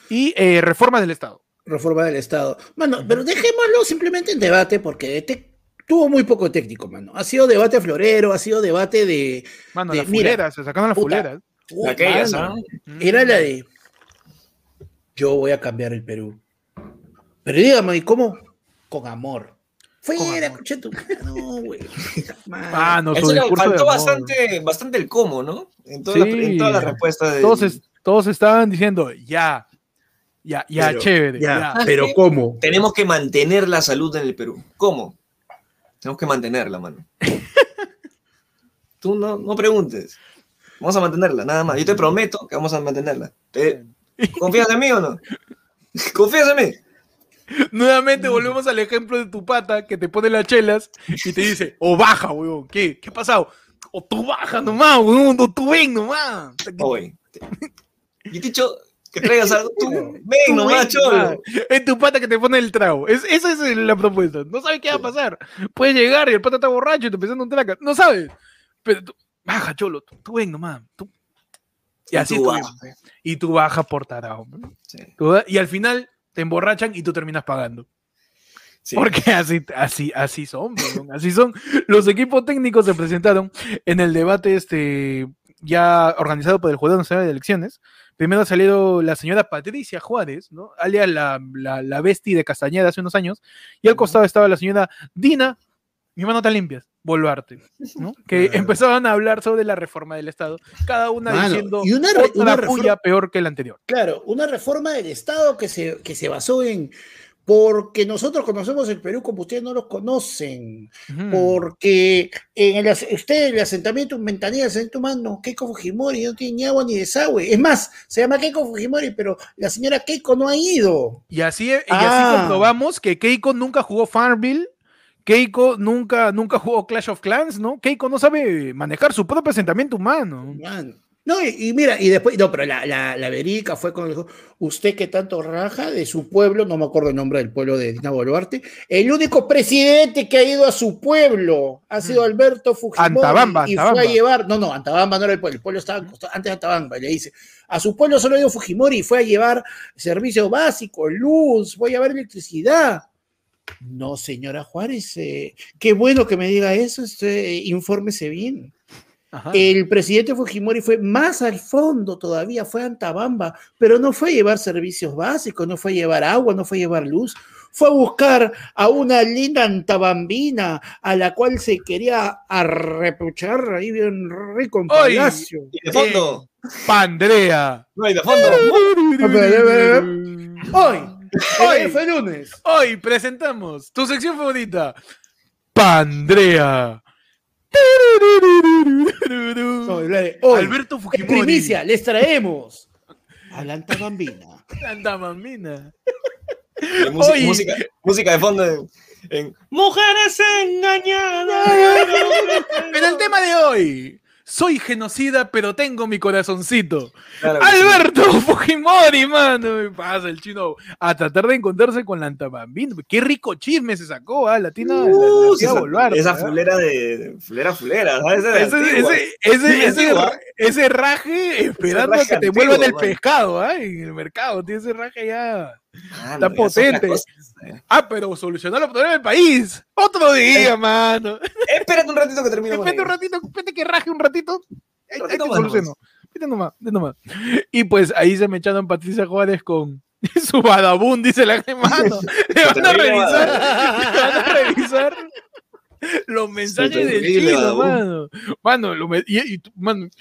y reformas del Estado reforma del Estado. Mano, pero dejémoslo simplemente en debate porque este tuvo muy poco técnico, mano. Ha sido debate florero, ha sido debate de. Mano, las fuleras, se sacaron las fuleras. Era la de. Yo voy a cambiar el Perú. Pero dígame, ¿y cómo? Con amor. Fuera, escuché tu. No, güey. Ah, no, faltó bastante, bastante el cómo, ¿no? En, todas las respuestas de. Todos, todos estaban diciendo, ya, ya, ya, chévere. Ya, Pero ¿cómo? Tenemos que mantener la salud en el Perú. ¿Cómo? Tenemos que mantenerla, mano. Tú no, no preguntes. Vamos a mantenerla, nada más. Yo te prometo que vamos a mantenerla. ¿Confías en mí o no? ¿Confías en mí? Nuevamente volvemos al ejemplo de tu pata que te pone las chelas y te dice, o baja, weón. ¿Qué? ¿Qué ha pasado? O tú baja nomás, weón, o tú ven nomás. Oye. Y te he dicho, que traigas algo. Tú, ven nomás, cholo. Es tu pata que te pone el trago. Es, esa es la propuesta. No sabes qué va a pasar. Puedes llegar y el pata está borracho y te empezando un traca. No sabes. Pero tú, baja, cholo. Tú, ven nomás. Tú. Y, así tú baja. Y tú bajas por tarao. Y al final te emborrachan y tú terminas pagando. Porque así, así, así son, así son. Los equipos técnicos se presentaron en el debate este, ya organizado por el Jurado Nacional de Elecciones, Primero ha salido la señora Patricia Juárez, ¿no? alias la, la, la bestia de Castañeda hace unos años, y al costado estaba la señora Dina, mi mano tan limpias, Boluarte, ¿no? que empezaban a hablar sobre la reforma del Estado, cada una diciendo y una, una peor que la anterior. Claro, una reforma del Estado que se, que se basó en porque nosotros conocemos el Perú como ustedes no lo conocen, porque en el, ustedes el asentamiento en Ventanilla, el asentamiento humano, Keiko Fujimori no tiene ni agua ni desagüe. Es más, se llama Keiko Fujimori, pero la señora Keiko no ha ido. Y así, y así ah. comprobamos que Keiko nunca jugó Farmville, Keiko nunca, nunca jugó Clash of Clans, ¿no? Keiko no sabe manejar su propio asentamiento humano. No, y, mira, y después, no, pero la, la, la verica fue con usted que tanto raja de su pueblo, no me acuerdo el nombre del pueblo de Dina Boluarte, el único presidente que ha ido a su pueblo ha sido mm. Alberto Fujimori Antabamba, y fue a llevar, no, no, Antabamba no era el pueblo, el pueblo estaba antes de Antabamba, le dice, a su pueblo solo ha ido Fujimori y fue a llevar servicio básico, luz, voy a llevar electricidad. No, señora Juárez, eh, qué bueno que me diga eso, usted, infórmese bien. El presidente Fujimori fue más al fondo todavía, fue a Antabamba, pero no fue a llevar servicios básicos, no fue a llevar agua, no fue a llevar luz, fue a buscar a una linda antabambina a la cual se quería arrepuchar ahí bien rico en palacio. ¿Y de fondo? Pandrea. No hay de fondo. hoy, hoy fue lunes. Hoy presentamos tu sección favorita, Pandrea. Alberto Fujimori. primicia, les traemos a la Bambina. La Bambina. Música, música, de fondo en, Mujeres engañadas. En el tema de hoy, soy genocida, pero tengo mi corazoncito. Alberto Fujimori, mano, me pasa el chino a tratar de encontrarse con la antabambina. Qué rico chisme se sacó, ¿ah? Latina. Uh, esa, fulera de. Fulera, fulera. Ese, ese, ese, raje esperando a que te vuelvan el pescado, ¿ah? En el mercado, tiene ese raje ya. Está potente. Eh. Ah, pero solucionar los problemas del país. Otro día, mano. Espérate un ratito que termine. Espérate un ratito, espérate que raje un ratito. Ahí, te soluciono. Vete nomás, vete nomás. Y pues ahí se me echaron Patricia Juárez con su badabun, dice la mano. Le van a revisar. Le van a revisar los mensajes del chino, mano. Mano, y,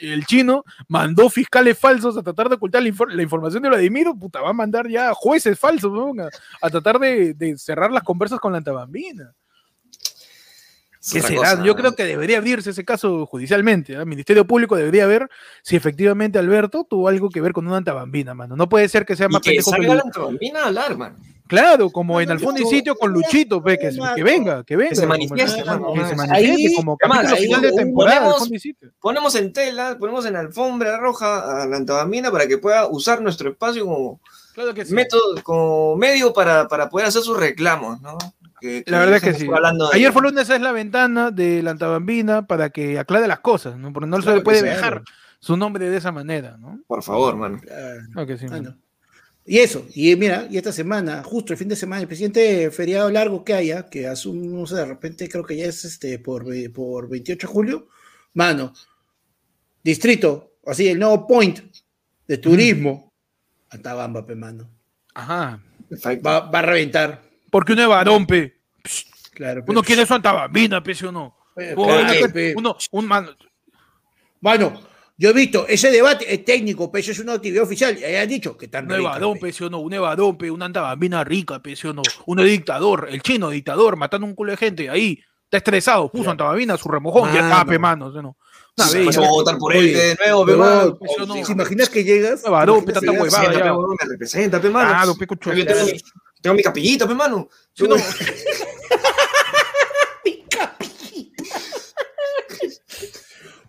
el chino mandó fiscales falsos a tratar de ocultar la, información de Vladimiro, puta, va a mandar ya jueces falsos a, tratar de, cerrar las conversas con la antabambina. ¿Qué será? Yo creo que debería abrirse ese caso judicialmente. El Ministerio Público debería ver si efectivamente Alberto tuvo algo que ver con una antabambina, mano. No puede ser que sea más y que salga la antabambina a hablar, mano. Claro, como en Alfondo y Sitio con Luchito, pe, que, que, venga, que venga. Que se manifieste, como, que se manifieste como capítulo final de temporada ponemos, ponemos en tela, ponemos en alfombra roja a la antabambina para que pueda usar nuestro espacio como, claro que sí. método, como medio para, para poder hacer sus reclamos, ¿no? Que, la verdad es que sí. Ayer fue lunes es la ventana de la antabambina para que aclare las cosas, ¿no? Porque no se le puede dejar su nombre de esa manera, ¿no? Por favor, mano. Claro que sí, mano. Y eso, y mira, y esta semana, justo el fin de semana, el presidente feriado largo que haya, que asume, no sé, de repente creo que ya es este por, por 28 de julio, mano, distrito, así, el nuevo point de turismo, mm. Antabamba, pe, mano. Ajá. Va, va, a reventar. Porque uno es varón, pe. Claro, uno quiere su Antabambina, pe, o no. uno, un mano. Mano, yo he visto ese debate, es técnico, pero eso es una actividad oficial. Y han dicho que tan Un evadón, o no, un evadón, una andabambina rica, o no. Uno dictador, el chino dictador, matando un culo de gente ahí. Está estresado, puso andabambina, su remojón, ya está, pe, mano. ¿no? Una vez. a votar por él de nuevo, pe, mano. ¿Te imaginas que llegas? Evadón, pe, tanta huevada. Me representa, pe, mano. Claro, pe, tengo mi capillita, pe, mano.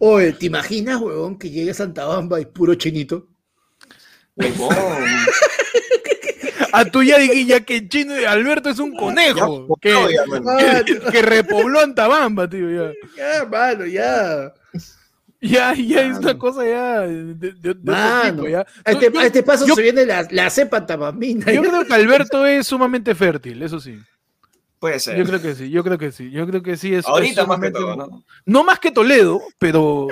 Oye, ¿te imaginas, huevón, que llegue a Santa Bamba y puro chinito? a tu ya dije ya que chino de Alberto es un conejo que, que, repobló Antabamba, tío. Ya, ya mano, ya. Ya, ya es una cosa ya de, de, de tipo, ya. A este, a este paso se viene la, la cepa antabambina. Yo creo que Alberto es sumamente fértil, eso sí. Puede ser. Yo creo que sí, yo creo que sí. Yo creo que sí es. Ahorita más que todo, ¿no? No más que Toledo, pero.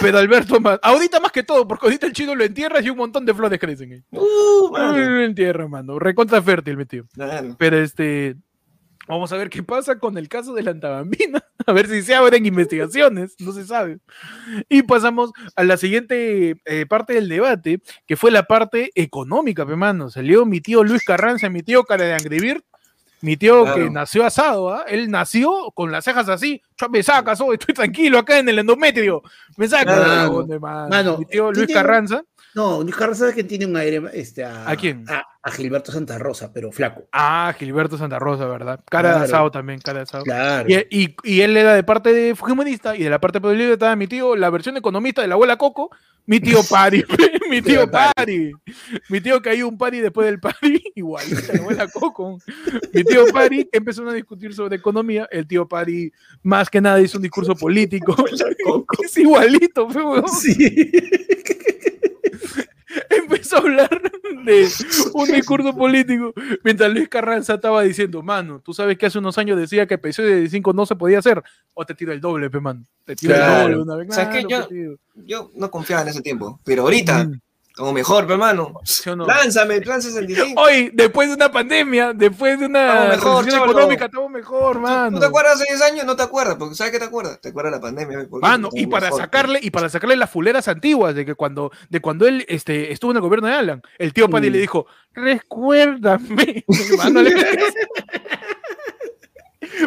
Pero Alberto más. Ahorita más que todo, porque ahorita el chino lo entierras y un montón de flores crecen. Uh, lo entierra, mano. Recontra fértil, mi tío. Pero este. Vamos a ver qué pasa con el caso de la antabambina. A ver si se abren investigaciones. No se sabe. Y pasamos a la siguiente eh, parte del debate, que fue la parte económica, hermano. Salió mi tío Luis Carranza, mi tío Cara de Angrivir, mi tío que nació asado, ¿ah? él nació con las cejas así, yo me sacas, oh, estoy tranquilo acá en el endometrio, me saca. Mano, mi tío Luis Carranza. No, Luis Carranza es que tiene un aire este, a, a, quién? A, Gilberto Santa Rosa, pero flaco. Ah, Gilberto Santa Rosa, ¿verdad? Cara de asado también, cara de asado. Claro. Y, y, él era de parte de Fujimorista y de la parte de estaba mi tío, la versión economista de la abuela Coco, mi tío Pari, mi tío Pari, mi tío que hay un Pari después del Pari, igual, la abuela Coco. Mi tío Pari empezó a discutir sobre economía, el tío Pari más que nada hizo un discurso político. es igualito, fue, Sí empezó a hablar de un discurso político mientras Luis Carranza estaba diciendo, mano, tú sabes que hace unos años decía que episodio de 5 no se podía hacer, o te tiro el doble, pe, man. Te tiro el doble una vez. O sea, que yo, yo, no confiaba en ese tiempo, pero ahorita, mm. Como mejor, hermano. No? Lánzame, el dinero. Hoy, después de una pandemia, después de una mejor, económica, estamos mejor, mano. ¿Tú, te acuerdas hace 10 años? No te acuerdas, porque ¿sabes qué te acuerdas? Te acuerdas de la pandemia. Mano, y para sacarle, y para sacarle las fuleras antiguas de que cuando, de cuando él este, estuvo en el gobierno de Alan, el tío Paddy le dijo, recuérdame.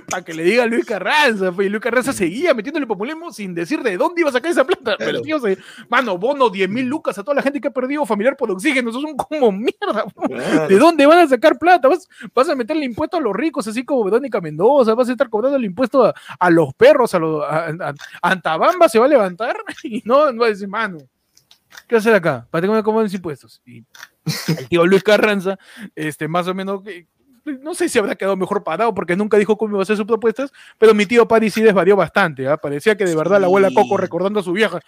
para que le diga a Luis Carranza, y Luis Carranza seguía metiéndole populismo sin decir de dónde iba a sacar esa plata. Pero tío, se, mano, bono 10 mil lucas a toda la gente que ha perdido familiar por oxígeno, eso son como mierda. ¿De dónde van a sacar plata? ¿Vas, vas a meterle impuesto a los ricos, así como Verónica Mendoza, vas a estar cobrando el impuesto a, los perros, a, los, a, Antabamba se va a levantar y no, no va a decir, mano. ¿Qué hacer acá? Para que me los impuestos. Y el tío Luis Carranza, este, más o menos, no sé si habrá quedado mejor parado porque nunca dijo cómo iba a hacer sus propuestas, pero mi tío Paddy sí desvarió bastante, ¿ah? parecía que de verdad la abuela Coco recordando a su vieja.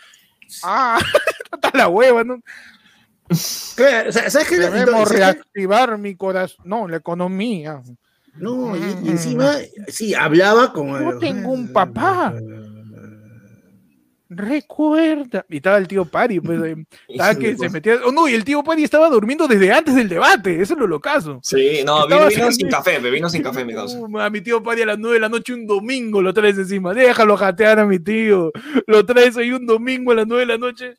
Ah, está la hueva, ¿no? ¿sabes qué? Debemos reactivar mi corazón, no, la economía. No, y, y, encima, sí, hablaba como... Yo tengo un papá recuerda. Y estaba el tío Pari, pues, estaba que se metía. Oh, no, y el tío Pari estaba durmiendo desde antes del debate, eso es lo locazo. Sí, no, vino, sin café, vino sin café, mi causa. a mi tío Pari a las 9 de la noche un domingo lo traes encima. Déjalo jatear a mi tío. Lo traes ahí un domingo a las 9 de la noche.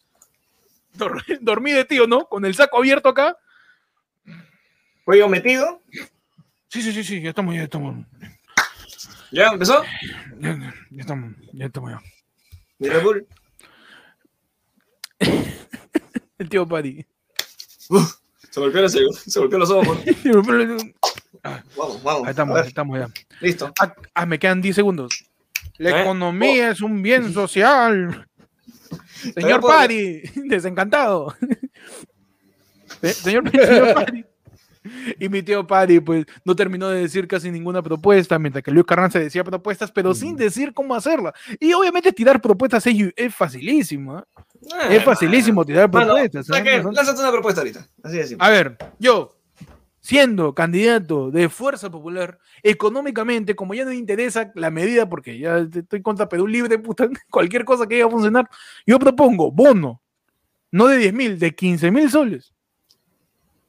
dormí de tío, ¿no? Con el saco abierto acá. ¿Cuello metido? Sí, sí, sí, sí, ya estamos, ya estamos. ¿Ya empezó? Ya, ya estamos, ya estamos ya. ¿De Red Bull? El tío Paddy. se golpeó, los, se golpeó los ojos. vamos, vamos. Ahí estamos, ahí estamos ya. Listo. Ah, ah, me quedan 10 segundos. La ¿Eh? economía oh. es un bien social. Señor Paddy, desencantado. ¿Eh? Señor, señor Paddy. Y mi tío Paddy, pues, no terminó de decir casi ninguna propuesta, mientras que Luis Carranza decía propuestas, pero sin mm. decir cómo hacerla. Y obviamente tirar propuestas es, facilísimo. ¿eh? es facilísimo tirar propuestas. ¿eh? Lánzate una propuesta ahorita. Así A ver, yo, siendo candidato de Fuerza Popular, económicamente, como ya no me interesa la medida, porque ya estoy contra Perú libre, puta, cualquier cosa que vaya a funcionar, yo propongo bono, no de 10 mil, de 15 mil soles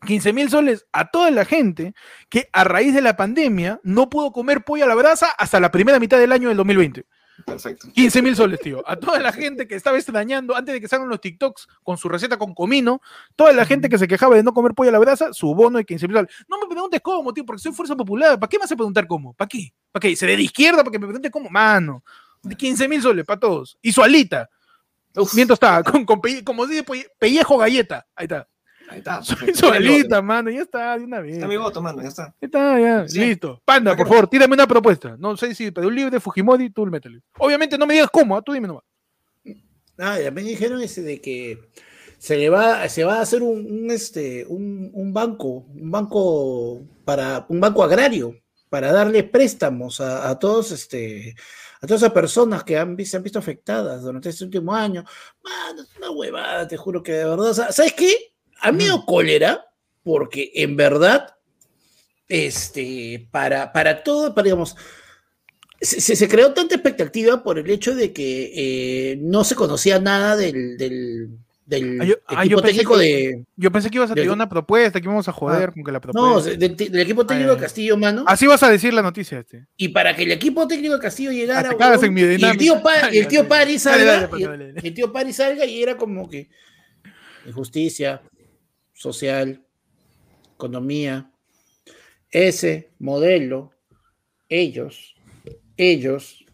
15 mil soles a toda la gente que a raíz de la pandemia no pudo comer pollo a la brasa hasta la primera mitad del año del 2020. Perfecto. 15 mil soles, tío. A toda la gente que estaba extrañando antes de que salgan los TikToks con su receta con comino, toda la gente que se quejaba de no comer pollo a la brasa, su bono de 15 mil soles. No me preguntes cómo, tío, porque soy fuerza popular. ¿Para qué me hace preguntar cómo? ¿Para qué? ¿Para qué? ¿Se ve de izquierda para que me pregunte cómo? Mano. 15 mil soles para todos. Y su alita. Mientras está, con, como dice pellejo galleta. Ahí está. Ahí está. Solita, mano, ya está, de una vez. Está mi voto, mano, ya está. Está, ya, listo. Panda, por favor, tírame una propuesta. No sé si Perú Libre, Fujimori, tú métele. Obviamente no me digas cómo, ¿ah? tú dime nomás. Ah, ya me dijeron ese de que se le va, se va a hacer un, este, un, un, banco, un banco para, un banco agrario, para darle préstamos a, a todos, este, a todas esas personas que han, se han visto afectadas durante este último año. Mano, es una huevada, te juro que de verdad. ¿Sabes qué? A mí me cólera porque en verdad, este, para, para todo, para, digamos, se, se, creó tanta expectativa por el hecho de que eh, no se conocía nada del, del, del ah, equipo técnico de. Yo pensé que ibas a tener una propuesta, que íbamos a joder ah, con que la propuesta. No, del, equipo técnico de Castillo, mano. Así vas a decir la noticia, este. Y para que el equipo técnico de Castillo llegara. Ah, en mi y el tío, y el tío Pari salga. y el tío Pari salga y era como que. Injusticia, social, economía, ese modelo, ellos, ellos,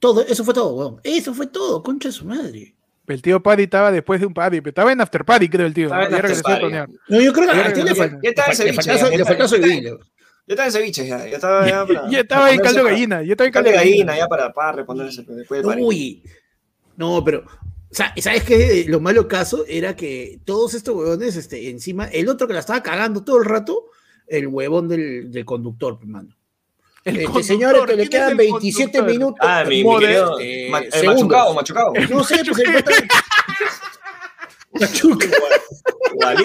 todo, eso fue todo, weón. Eso fue todo, concha de su madre. El tío Paddy estaba después de un Paddy, pero estaba en After Paddy, creo el tío. No, yo creo que tío le, estaba en ceviche. Le faltó ceviche. Yo estaba en ceviche ya. Yo estaba ya para. Yo estaba en caldo gallina. Yo estaba en caldo gallina ya para, para responder después de Uy. No, pero ¿Sabes qué? Lo malo caso era que todos estos huevones, este, encima, el otro que la estaba cagando todo el rato, el huevón del, del conductor, hermano. El este señor que le quedan 27 minutos. Ah, mi, mi querido, este, ma, eh, machucado, machucado. No sé, pues el Machuca.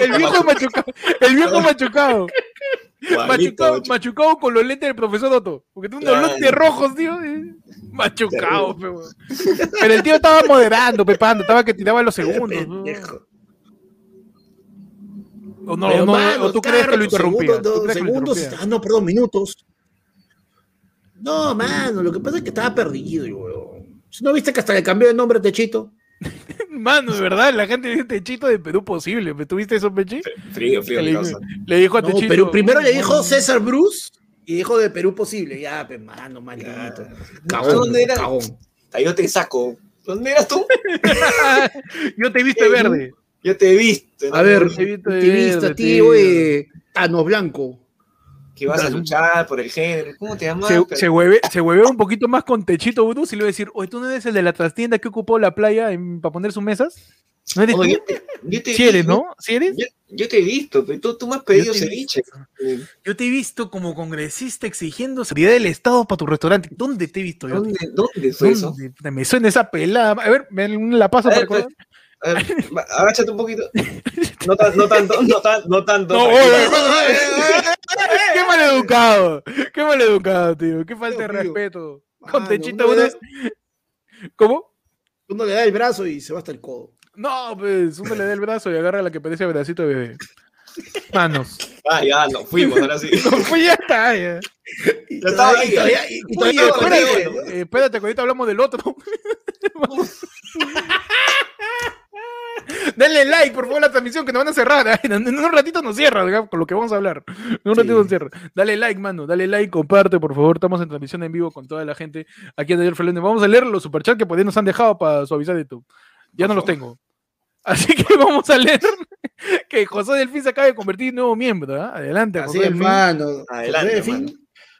El viejo machucado. El viejo machucado. Machucado, machucado con los lentes del profesor Otto. Porque tú unos lentes rojos, tío. Machucado, pero, pero el tío estaba moderando, pepando, estaba que tiraba los segundos. ¿O, no, no, tú crees que lo interrumpía? segundos, ah, no, perdón, minutos. No, mano, lo que pasa es que estaba perdido, ¿No viste que hasta le cambió de nombre a Techito? Mano, de verdad, la gente dice Techito de Perú posible. ¿Tuviste eso, Pechi? Frío, frío. Le, le dijo a Techito. Pero primero le dijo César Bruce y dijo de Perú posible. Ya, pues, mano, maldito. Cagón, ¿Dónde era? Cagón. Yo te saco. ¿Dónde eras tú? yo te viste verde. Yo te he visto. A ver, te he visto a ti, güey. Tano Blanco que vas a luchar por el género. ¿Cómo te llamas? Se, se, hueve, se hueve un poquito más con Techito Bruce y le voy a decir, oye, ¿tú no eres el de la trastienda que ocupó la playa para poner sus mesas? ¿No eres Oye, tú? Yo te, ¿Sí eres, no? ¿Sí eres? Yo, te he visto, pero tú, tú me has pedido ceviche. Yo te he visto como congresista exigiendo seguridad del Estado para tu restaurante. ¿Dónde te he visto yo? ¿Dónde, ¿dónde fue eso? Me suena esa pelada. A ver, me la paso para pues, agáchate un poquito. No, tan, no tanto, no, tan, no tanto. No, qué maleducado. Qué maleducado, tío. Qué falta de respeto. Con techito uno. ¿Cómo? Uno le da el brazo y se va hasta el codo. No, pues uno le da el brazo y agarra la que parece pedacito de bebé. Manos. Ah, ya, no fuimos, ahora sí. No fui, ya está, ya. Ya estaba ahí. Y todavía, espérate, espérate, que ahorita hablamos del otro. Dale like, por favor, a la transmisión que nos van a cerrar. En, un ratito nos cierra, con lo que vamos a hablar. En un ratito nos cierra. Dale like, mano. Dale like, comparte, por favor. Estamos en transmisión en vivo con toda la gente aquí en Ayer Fernández. Vamos a leer los superchats que por nos han dejado para suavizar YouTube. Ya no los tengo. Así que vamos a leer que José Delfín se acaba de convertir en nuevo miembro. ¿eh? Adelante, Así José es, mano. Adelante, Mano.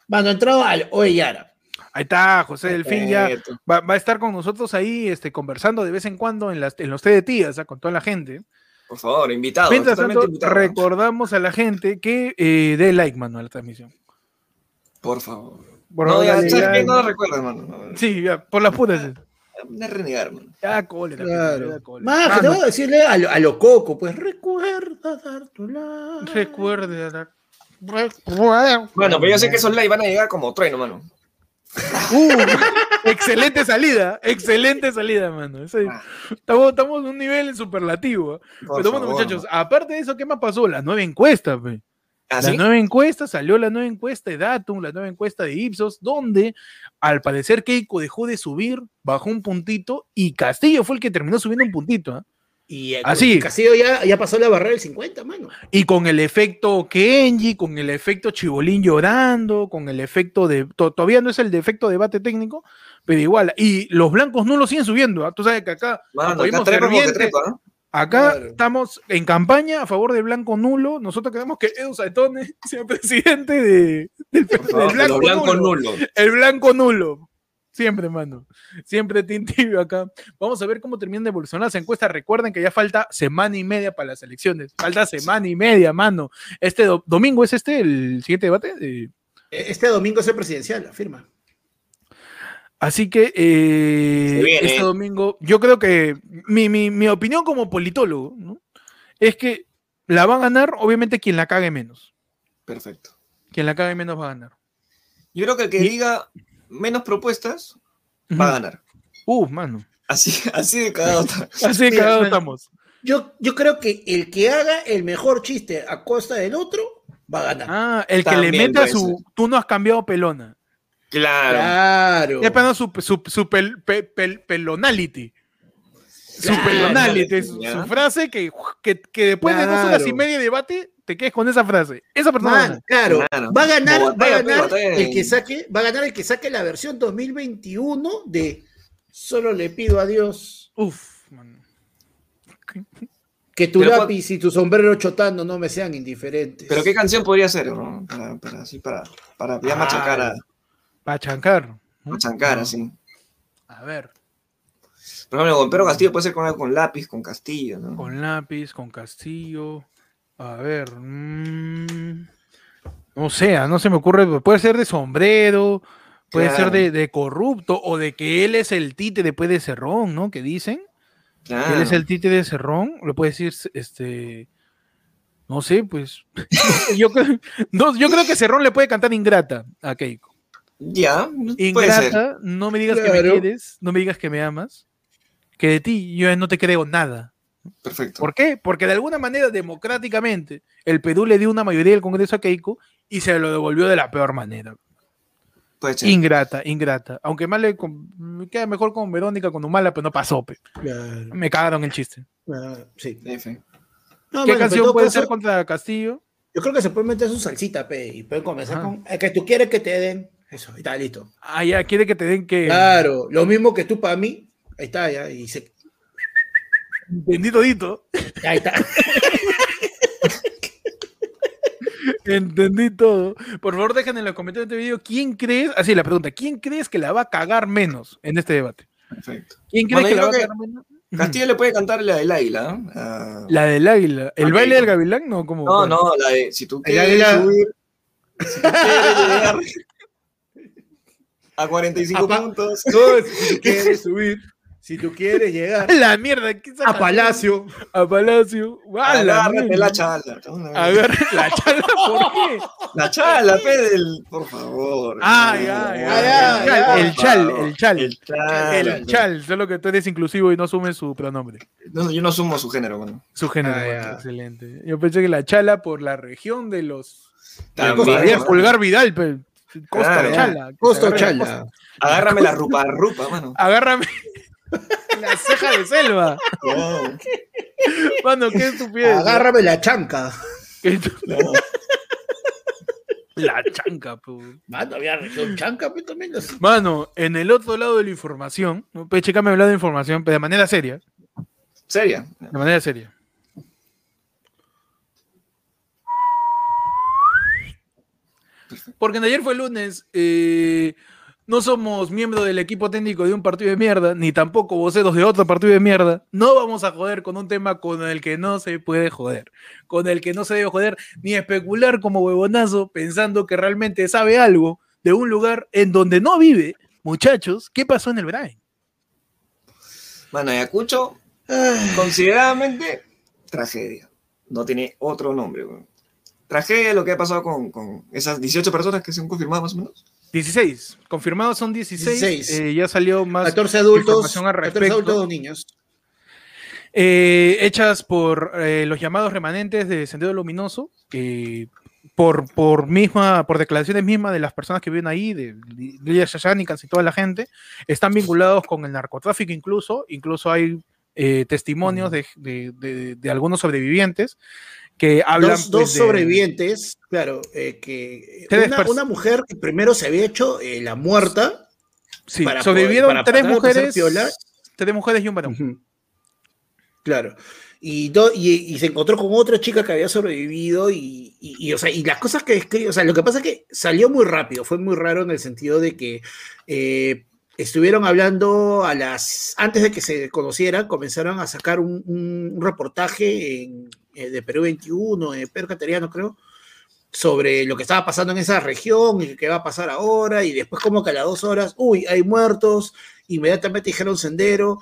mano, entrado al Oyara. Ahí está, José Delfín ya va, a estar con nosotros ahí este, conversando de vez en cuando en, las, en los té de tías, con toda la gente. Por favor, invitado. Mientras tanto, recordamos a la gente que eh, dé like, mano, a la transmisión. Por favor. no, ya, no lo recuerdo, mano. Sí, ya, por las putas. De renegar, mano. Ya, cólera. Claro. Más, te voy a decirle a lo, a lo, coco, pues recuerda dar tu like. Recuerda dar. Bueno, pero yo sé que esos likes van a llegar como trueno, mano. Uh, excelente salida, excelente salida, mano. Ah. estamos, en un nivel superlativo. Pero bueno, muchachos, aparte de eso, ¿qué más pasó? La nueva encuesta, ¿Ah, la nueva encuesta, salió la nueva encuesta de Datum, la nueva encuesta de Ipsos, donde al parecer Keiko dejó de subir, bajó un puntito y Castillo fue el que terminó subiendo un puntito. ¿eh? Y Así. Castillo ya, ya pasó la barrera del 50, mano. Y con el efecto Kenji, con el efecto Chibolín llorando, con el efecto de. todavía no es el defecto de debate técnico, pero igual. Y los blancos no lo siguen subiendo. ¿ah? Tú sabes que acá. acá estamos en campaña a favor del blanco nulo. Nosotros queremos que Edu Saetone sea presidente de, del, blanco, nulo. El blanco nulo. Siempre, mano. Siempre tibio acá. Vamos a ver cómo termina de evolucionar esa encuesta. Recuerden que ya falta semana y media para las elecciones. Falta semana y media, mano. Este domingo es este el siguiente debate. E-, este domingo es el presidencial, afirma. Así que eh, este domingo, yo creo que mi, mi, opinión como politólogo ¿no? es que la va a ganar, obviamente, quien la cague menos. Perfecto. Quien la cague menos va a ganar. Yo creo que el que diga menos propuestas, va a ganar. Uh, mano. Así, así de cagado Así de cagado estamos. Yo, yo creo que el que haga el mejor chiste a costa del otro va a ganar. Ah, el que le meta su. Tú no has cambiado pelona. Claro. Claro. su, su, su pelonality. Su pelonality. Su, frase que, que, que después de dos horas y media de debate te quedes con esa frase. Esa persona. claro, va a ganar, va a ganar el que saque, va a ganar el que saque la versión 2021 de Solo le pido a Dios. Uf, man. Que tu lápiz y tu sombrero chotando no me sean indiferentes. Pero qué canción podría ser, ¿no? Para, para así, para, para ya machacar a. Machancar. Machancar, así. A ver. Por ejemplo, con Pedro Castillo puede ser con, con lápiz, con Castillo, ¿no? Con lápiz, con Castillo. A ver. Mmm, no sé, no se me ocurre. Puede ser de sombrero, puede ser de, corrupto, o de que él es el tite después de Cerrón, ¿no? Que dicen. Él es el tite de Cerrón. Lo puede decir, este. No sé, pues. yo, creo, yo creo que Cerrón le puede cantar Ingrata a Keiko. Ya. Ingrata, no me digas que me quieres, no me digas que me amas, que de ti yo no te creo nada. Perfecto. ¿Por qué? Porque de alguna manera, democráticamente, el Perú le dio una mayoría del Congreso a Keiko y se lo devolvió de la peor manera. Ingrata, ingrata. Aunque más le me queda mejor con Verónica con Humala, pero no pasó. Me cagaron el chiste. sí. ¿Qué canción puede ser contra Castillo? Yo creo que se puede meter su salsita, pe, y pueden comenzar con el que tú quieres que te den. Eso, y está listo. Ah, ya, quiere que te den que. Claro, lo mismo que tú para mí. Ahí está, ya. Y se, Entendí todito. Ahí está. Entendí todo. Por favor, dejen en los comentarios de este video quién crees, así la pregunta, ¿quién crees que la va a cagar menos en este debate? Perfecto. ¿Quién crees que la va a cagar menos? Castillo le puede cantar la del águila. Uh, la del águila. ¿El baile del gavilán? No, como. No, no, la de si tú quieres subir. Si tú quieres llegar a 45 puntos. No, si tú quieres subir si tú quieres llegar la mierda, a Palacio, a Palacio, agárrate la chala. Agárrate la chala, ¿por qué? La chala, Pedel, por favor. Ay, ay, ay, el chal, el chal, el chal, el chal, solo que tú eres inclusivo y no asumes su pronombre. No, yo no asumo su género, bueno. Su género, ah, excelente. Yo pensé que la chala por la región de los También, Pulgar Vidal, pero Costa Chala. Costa Chala. Agárrame la rupa, rupa, mano. Agárrame. La ceja de selva. Mano, qué estupidez. Agárrame la chanca. La chanca, Mano, había región chanca, pues también. Mano, en el otro lado de la información. Pues chécame hablar de información, pero de manera seria. ¿Seria? De manera seria. Porque ayer fue lunes, eh, no somos miembros del equipo técnico de un partido de mierda, ni tampoco voceros de otro partido de mierda. No vamos a joder con un tema con el que no se puede joder, con el que no se debe joder, ni especular como huevonazo pensando que realmente sabe algo de un lugar en donde no vive. Muchachos, ¿qué pasó en el Brain? Bueno, Ayacucho, consideradamente tragedia. No tiene otro nombre. Tragedia lo que ha pasado con, con esas 18 personas que se han confirmado más o menos. 16. Confirmados son 16. Eh, ya salió más 14 adultos, al 14 adultos, dos niños. Eh, hechas por eh, los llamados remanentes de Sendero Luminoso, por, por, misma, por declaraciones mismas de las personas que viven ahí, de Lidia Shashanikans y toda la gente, están vinculados con el narcotráfico incluso, incluso hay testimonios de, de, de, algunos sobrevivientes que hablan. Dos, dos pues, sobrevivientes, claro, eh, que una, mujer que primero se había hecho eh, la muerta. Sí, sobrevivieron tres mujeres. Tres mujeres y un varón. Claro. Y, y, se encontró con otra chica que había sobrevivido y, y, o sea, y las cosas que escribió, o sea, lo que pasa es que salió muy rápido, fue muy raro en el sentido de que eh, estuvieron hablando a las, antes de que se conocieran, comenzaron a sacar un, un reportaje en, eh, de Perú 21, de Pedro Cateriano, creo, sobre lo que estaba pasando en esa región y qué va a pasar ahora, y después como que a las dos horas, uy, hay muertos, inmediatamente dijeron sendero,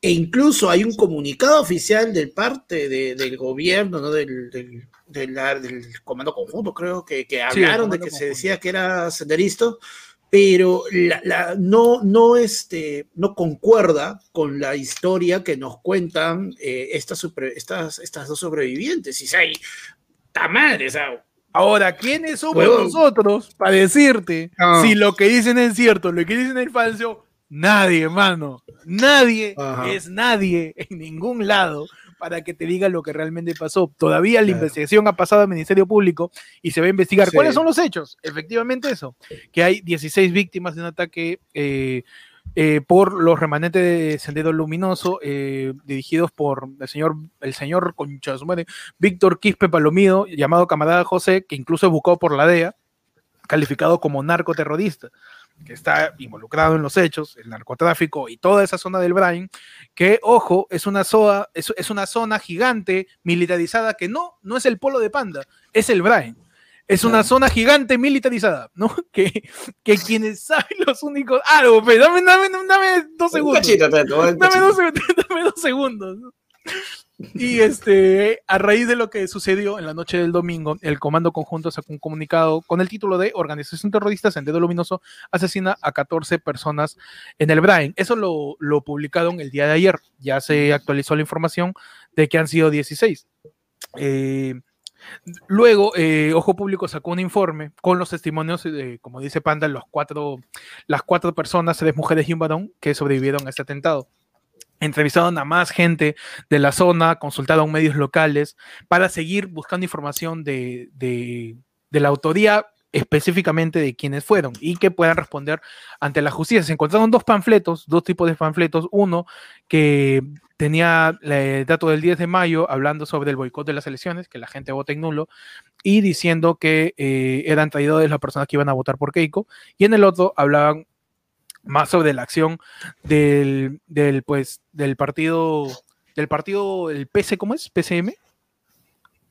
e incluso hay un comunicado oficial del parte del gobierno, ¿no? del, del, del, comando conjunto, creo, que, que hablaron de que se decía que era senderista, pero la, no, no, este, no concuerda con la historia que nos cuentan eh, estas, estas, estas dos sobrevivientes. Y hay, ¡ta madre! Ahora, ¿quiénes somos nosotros para decirte ah. si lo que dicen es cierto, lo que dicen es falso? Nadie, hermano. Nadie es nadie en ningún lado para que te diga lo que realmente pasó. Todavía la investigación ha pasado al Ministerio Público y se va a investigar cuáles son los hechos. Efectivamente eso, que hay 16 víctimas de un ataque eh, eh, por los remanentes de Sendero Luminoso, eh, dirigidos por el señor, el señor Víctor Quispe Palomido, llamado camarada José, que incluso es buscado por la DEA, calificado como narcoterrorista que está involucrado en los hechos, el narcotráfico y toda esa zona del Brain, que, ojo, es una, zona, es, es, una zona gigante militarizada que no, no es el polo de Panda, es el Brain. Es una zona gigante militarizada, ¿no? Que, que quienes saben los únicos. Algo, ah, dame, dame, dame, dos segundos. dame, dos, dame dos segundos. Y este, a raíz de lo que sucedió en la noche del domingo, el Comando Conjunto sacó un comunicado con el título de Organización Terrorista Sendero Luminoso asesina a 14 personas en el Brain. Eso lo, lo publicaron el día de ayer. Ya se actualizó la información de que han sido 16. Eh, luego, eh, Ojo Público sacó un informe con los testimonios, de, como dice Panda, los cuatro, las cuatro personas, tres mujeres y un varón, que sobrevivieron a este atentado entrevistaron a más gente de la zona, consultaron medios locales para seguir buscando información de, de, la autoría específicamente de quiénes fueron y que puedan responder ante la justicia. Se encontraron dos panfletos, dos tipos de panfletos. Uno que tenía el dato del 10 de mayo hablando sobre el boicot de las elecciones, que la gente vota en nulo, y diciendo que eh, eran traidores las personas que iban a votar por Keiko. Y en el otro hablaban más sobre la acción del, del, pues, del partido, del partido, el PC, ¿cómo es? ¿PCM?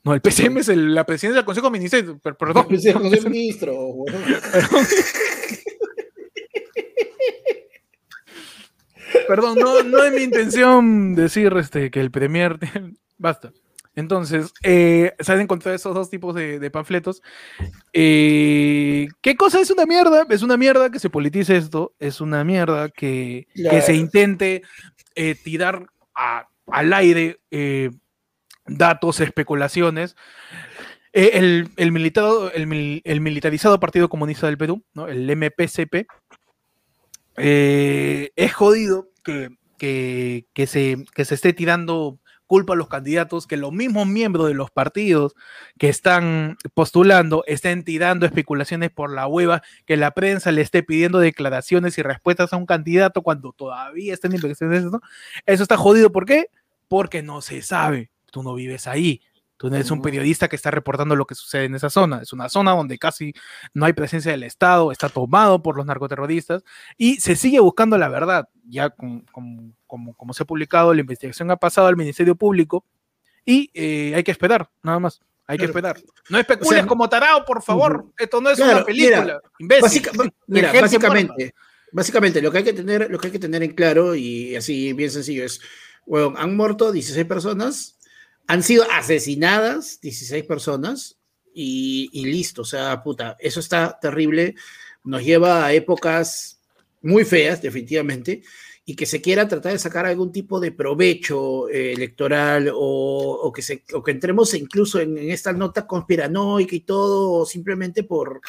No, el PCM es la presidencia del Consejo de Ministros, perdón. El Consejo Ministro, Perdón, no, no es mi intención decir este, que el Premier... Basta. Entonces, eh, se han encontrado esos dos tipos de, panfletos. Eh, ¿Qué cosa es una mierda? Es una mierda que se politice esto, es una mierda que, se intente eh, tirar al aire datos, especulaciones. El, el, militarizado Partido Comunista del Perú, ¿no? el MPCP, es jodido que, se, que se esté tirando culpa a los candidatos que los mismos miembros de los partidos que están postulando estén tirando especulaciones por la hueva, que la prensa le esté pidiendo declaraciones y respuestas a un candidato cuando todavía está en investigaciones. ¿no? Eso está jodido. ¿Por qué? Porque no se sabe. Tú no vives ahí. Tú no eres un periodista que está reportando lo que sucede en esa zona. Es una zona donde casi no hay presencia del Estado, está tomado por los narcoterroristas y se sigue buscando la verdad. Ya como, como, se ha publicado, la investigación ha pasado al Ministerio Público y eh, hay que esperar, nada más. Hay que esperar. No especules como tarao, por favor. Esto no es una película. Mira, básicamente, básicamente lo que hay que tener, lo que hay que tener en claro y así bien sencillo es, bueno, han muerto 16 personas, han sido asesinadas 16 personas y, listo, o sea, puta, eso está terrible, nos lleva a épocas muy feas, definitivamente, y que se quiera tratar de sacar algún tipo de provecho eh, electoral o, que se, que entremos incluso en, esta nota conspiranoica y todo, simplemente por,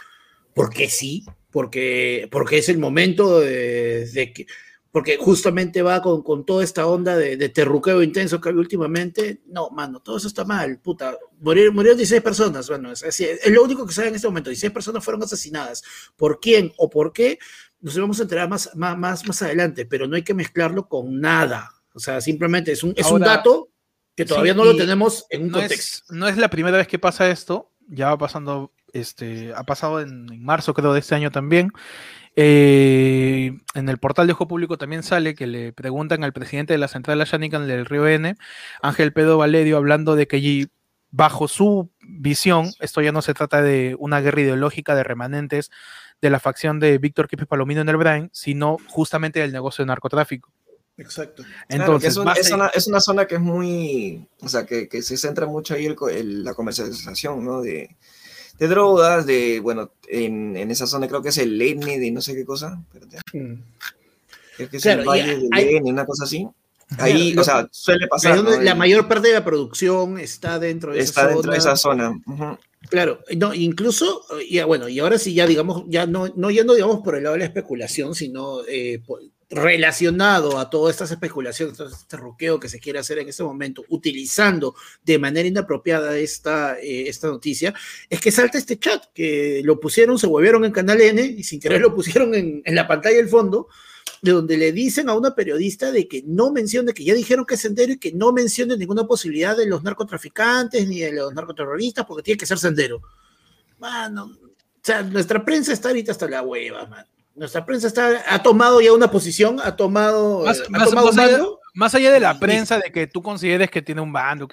porque sí, porque, porque es el momento de que porque justamente va con, con toda esta onda de, de, terruqueo intenso que hay últimamente. No, mano, todo eso está mal, puta. Morir, murieron 16 personas, bueno, es, es, lo único que sabe en este momento. 16 personas fueron asesinadas. ¿Por quién o por qué? Nos vamos a enterar más, más, más, más adelante, pero no hay que mezclarlo con nada. O sea, simplemente es un, es un dato que todavía no lo tenemos en un no contexto. Es, no es la primera vez que pasa esto, ya va pasando, este, ha pasado en, en marzo creo de este año también, eh, en el portal de Ojo Público también sale que le preguntan al presidente de la central Ashanican del Río N, Ángel Pedro Valerio, hablando de que bajo su visión, esto ya no se trata de una guerra ideológica de remanentes de la facción de Víctor Quipes Palomino en el Brain, sino justamente del negocio de narcotráfico. Exacto. Entonces, es, una, zona que es muy, o sea, que, se centra mucho ahí el, la comercialización, ¿no? De, de drogas, de, bueno, en, en, esa zona creo que es el N de no sé qué cosa. Espérate. Mm. Creo que es el Valle del hay, una cosa así. Ahí, o sea, suele pasar. La mayor parte de la producción está dentro de está esa dentro de esa zona. Claro, no, incluso, y bueno, y ahora sí ya digamos, ya no, no yendo digamos por el lado de la especulación, sino eh, relacionado a todas estas especulaciones, todo este roqueo que se quiere hacer en este momento, utilizando de manera inapropiada esta, eh, esta noticia, es que salta este chat, que lo pusieron, se volvieron en Canal N y sin querer lo pusieron en, en la pantalla del fondo, de donde le dicen a una periodista de que no mencione, que ya dijeron que es sendero y que no mencione ninguna posibilidad de los narcotraficantes ni de los narcoterroristas porque tiene que ser sendero. Mano, o sea, nuestra prensa está ahorita hasta la hueva, man nuestra prensa está, ha tomado ya una posición, ha tomado, más, ha tomado allá, más allá de la prensa, de que tú consideres que tiene un bando.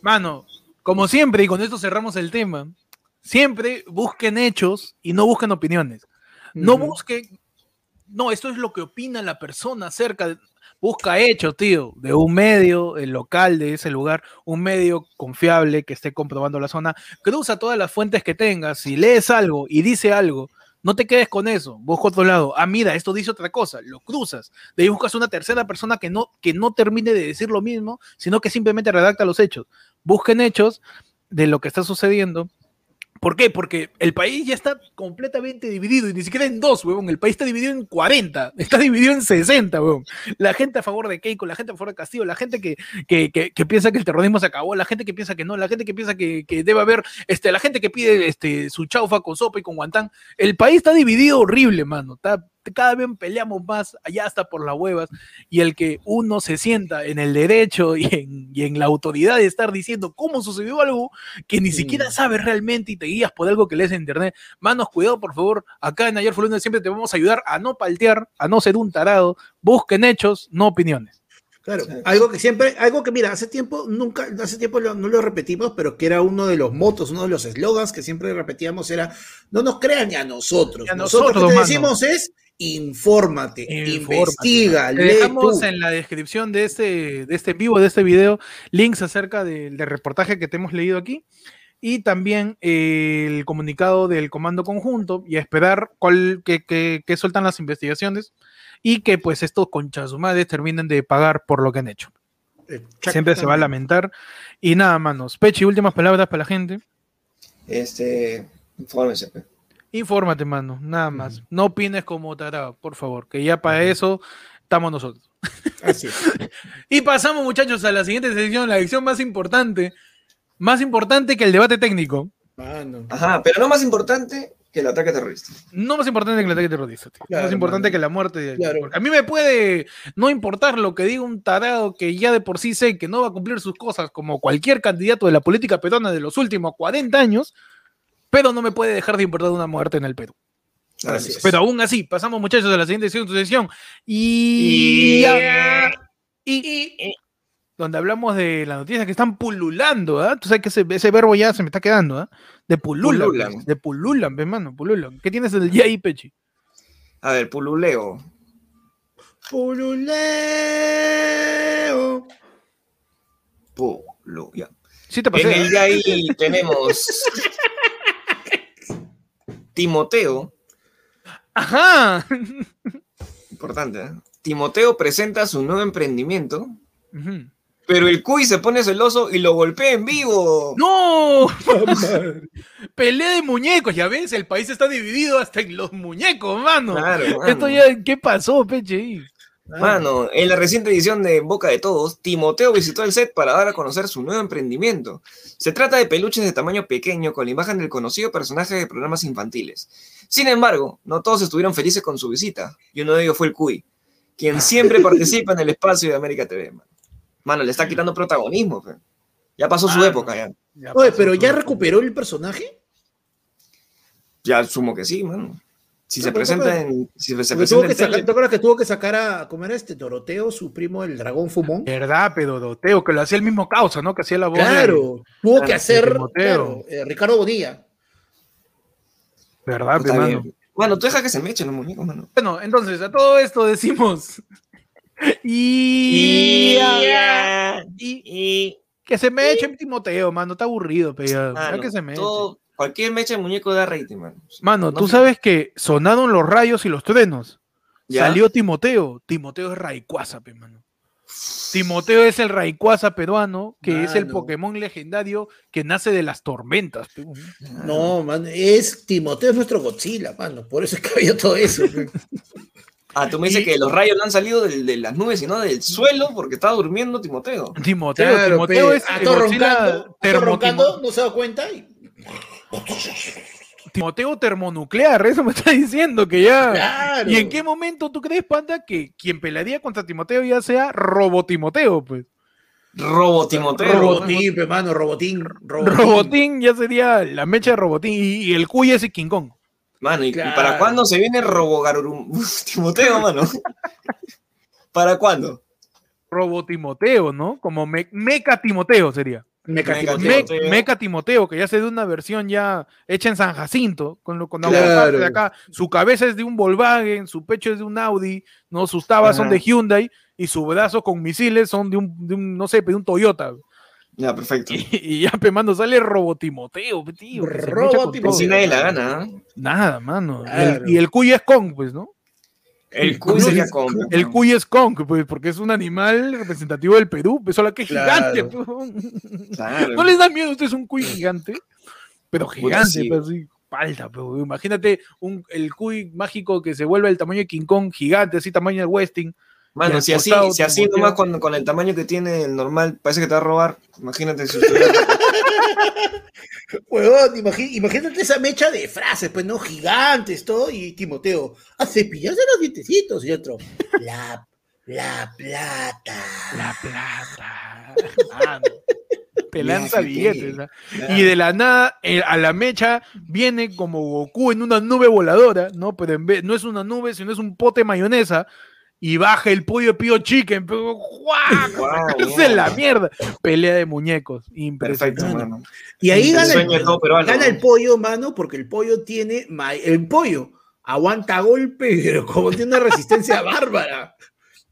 Mano, como siempre, y con esto cerramos el tema, siempre busquen hechos y no busquen opiniones. No busquen, no, esto es lo que opina la persona acerca de... Busca hechos, tío, de un medio, el local de ese lugar, un medio confiable que esté comprobando la zona. Cruza todas las fuentes que tengas. Si lees algo y dice algo no te quedes con eso, busca otro lado. Ah, mira, esto dice otra cosa, lo cruzas. De ahí buscas una tercera persona que no, que no termine de decir lo mismo, sino que simplemente redacta los hechos. Busquen hechos de lo que está sucediendo ¿Por qué? Porque el país ya está completamente dividido y ni siquiera en dos, weón. El país está dividido en 40, está dividido en 60, weón. La gente a favor de Keiko, la gente a favor de Castillo, la gente que, que, que, piensa que el terrorismo se acabó, la gente que piensa que no, la gente que piensa que, que, debe haber, este, la gente que pide este, su chaufa con sopa y con guantán. El país está dividido horrible, mano. Está cada vez peleamos más allá hasta por las huevas y el que uno se sienta en el derecho y en, la autoridad de estar diciendo cómo sucedió algo que ni siquiera sabes realmente y te guías por algo que lees en internet, manos cuidado por favor, acá en Ayer Fulano siempre te vamos a ayudar a no paltear, a no ser un tarado, busquen hechos, no opiniones. Claro, algo que siempre, algo que mira, hace tiempo, nunca, hace tiempo no lo repetimos, pero que era uno de los motos, uno de los eslogans que siempre repetíamos era, no nos crean ni a nosotros. nosotros, lo que decimos es, infórmate, investiga. Le dejamos en la descripción de este, de este vivo, de este video, links acerca del, reportaje que te hemos leído aquí y también el comunicado del comando conjunto y a esperar cuál, que, que, sueltan las investigaciones y que pues estos conchas madres terminen de pagar por lo que han hecho. Siempre se va a lamentar. Y nada, manos. Pechi, últimas palabras para la gente. Este, infórmense. Infórmate, mano, nada más. No opines como tarado, por favor, que ya para eso estamos nosotros. Así y pasamos, muchachos, a la siguiente sección, la sección más importante. Más importante que el debate técnico. Ajá, pero no más importante que el ataque terrorista. No más importante que el ataque terrorista, tío. más importante que la muerte de A mí me puede no importar lo que diga un tarado que ya de por sí sé que no va a cumplir sus cosas como cualquier candidato de la política peruana de los últimos 40 años, pero no me puede dejar de importar una muerte en el Perú. Pero aún así, pasamos muchachos a la siguiente sección. Y... y, donde hablamos de las noticias que están pululando, ¿ah? Tú sabes que ese, verbo ya se me está quedando, ¿ah? De pululan. De pululan, hermano, pululan. ¿Qué tienes del ahí, Pechi? A ver, pululeo. Pululeo. Pulu, ya. Sí te pasé. En el ahí tenemos Timoteo. Ajá. Importante, ¿eh? Timoteo presenta su nuevo emprendimiento. Pero el Cuy se pone celoso y lo golpea en vivo. ¡No! Pelea de muñecos, ya ves, el país está dividido hasta en los muñecos, mano. Claro, Esto ya, ¿qué pasó, Peche? Mano, en la reciente edición de Boca de Todos, Timoteo visitó el set para dar a conocer su nuevo emprendimiento. Se trata de peluches de tamaño pequeño con la imagen del conocido personaje de programas infantiles. Sin embargo, no todos estuvieron felices con su visita, y uno de ellos fue el Cuy, quien siempre participa en el espacio de América TV. Mano. Mano, le está quitando protagonismo. Ya pasó su época. Ya. Oye, pero ¿ya recuperó el personaje? Ya asumo que sí, mano. Si se presenta en. Si se presenta ¿Te acuerdas que tuvo que sacar a. ¿Cómo era este? Doroteo, su primo, el dragón fumón. Verdad, pero Doroteo, que lo hacía el mismo causa, ¿no? Que hacía la voz. Claro, tuvo que hacer. Eh, Ricardo Bonilla. Verdad, hermano. Bueno, tú deja que se me echen los muñecos, mano. Bueno, entonces, a todo esto decimos y, y, que se me eche Timoteo, mano, está aburrido, pero que se me Cualquier mecha de muñeco da rating, mano. Mano, tú sabes que sonaron los rayos y los truenos. Salió Timoteo. Timoteo es Rayquaza, pe, mano. Timoteo es el Rayquaza peruano, que es el Pokémon legendario que nace de las tormentas. No, man, es Timoteo es nuestro Godzilla, mano. Por eso es que había todo eso. Ah, tú me dices que los rayos no han salido de, las nubes, sino del suelo porque estaba durmiendo Timoteo. Timoteo, Timoteo es todo roncando, roncando, no se da cuenta Timoteo termonuclear, eso me está diciendo que ya. ¿Y en qué momento tú crees, Panda, que quien pelearía contra Timoteo ya sea Robotimoteo, pues? Robotimoteo. Robotín, hermano, Robotín, Robotín. Robotín ya sería la mecha de Robotín y, el cuy es King Kong. Mano, ¿y, para cuándo se viene Robogarurum? Timoteo, mano. ¿Para cuándo? Robo Timoteo, ¿no? Como Meca Timoteo sería. Meca, Timoteo. que ya se de una versión ya hecha en San Jacinto, con lo con de acá. Su cabeza es de un Volkswagen, su pecho es de un Audi, ¿no? Sus tabas son de Hyundai y su brazo con misiles son de un, de un no sé, de un Toyota. Ya, perfecto. Y, ya, pe, mando, sale Robotimoteo, tío. Robotimoteo. Si nadie la gana. ¿eh? Nada, mano. y el cuy es Kong, pues, ¿no? El cuy sería Kong. El cuy es Kong, pues, porque es un animal representativo del Perú, pues, solo que es gigante. Pues. ¿No les da miedo a ustedes un cuy gigante? Pero gigante, pero pues, así, palta, pues. Imagínate un, el cuy mágico que se vuelve el tamaño de King Kong, gigante, así tamaño de Westing Mano, si así, si así nomás con, con, el tamaño que tiene el normal, parece que te va a robar. Imagínate si Huevón, imagínate esa mecha de frases, pues no gigantes, todo, y Timoteo, a cepillarse los dientecitos, y otro, la, la plata. La plata. Pelanza billetes. Y de la nada, eh, a la mecha viene como Goku en una nube voladora, ¿no? Pero en vez, no es una nube, sino es un pote de mayonesa y baja el pollo de Pío Chicken, pero ¡guau! es la mierda. Pelea de muñecos, impresionante. Y ahí gana, el, gana el pollo, mano, porque el pollo tiene, el pollo aguanta golpe, pero como tiene una resistencia bárbara.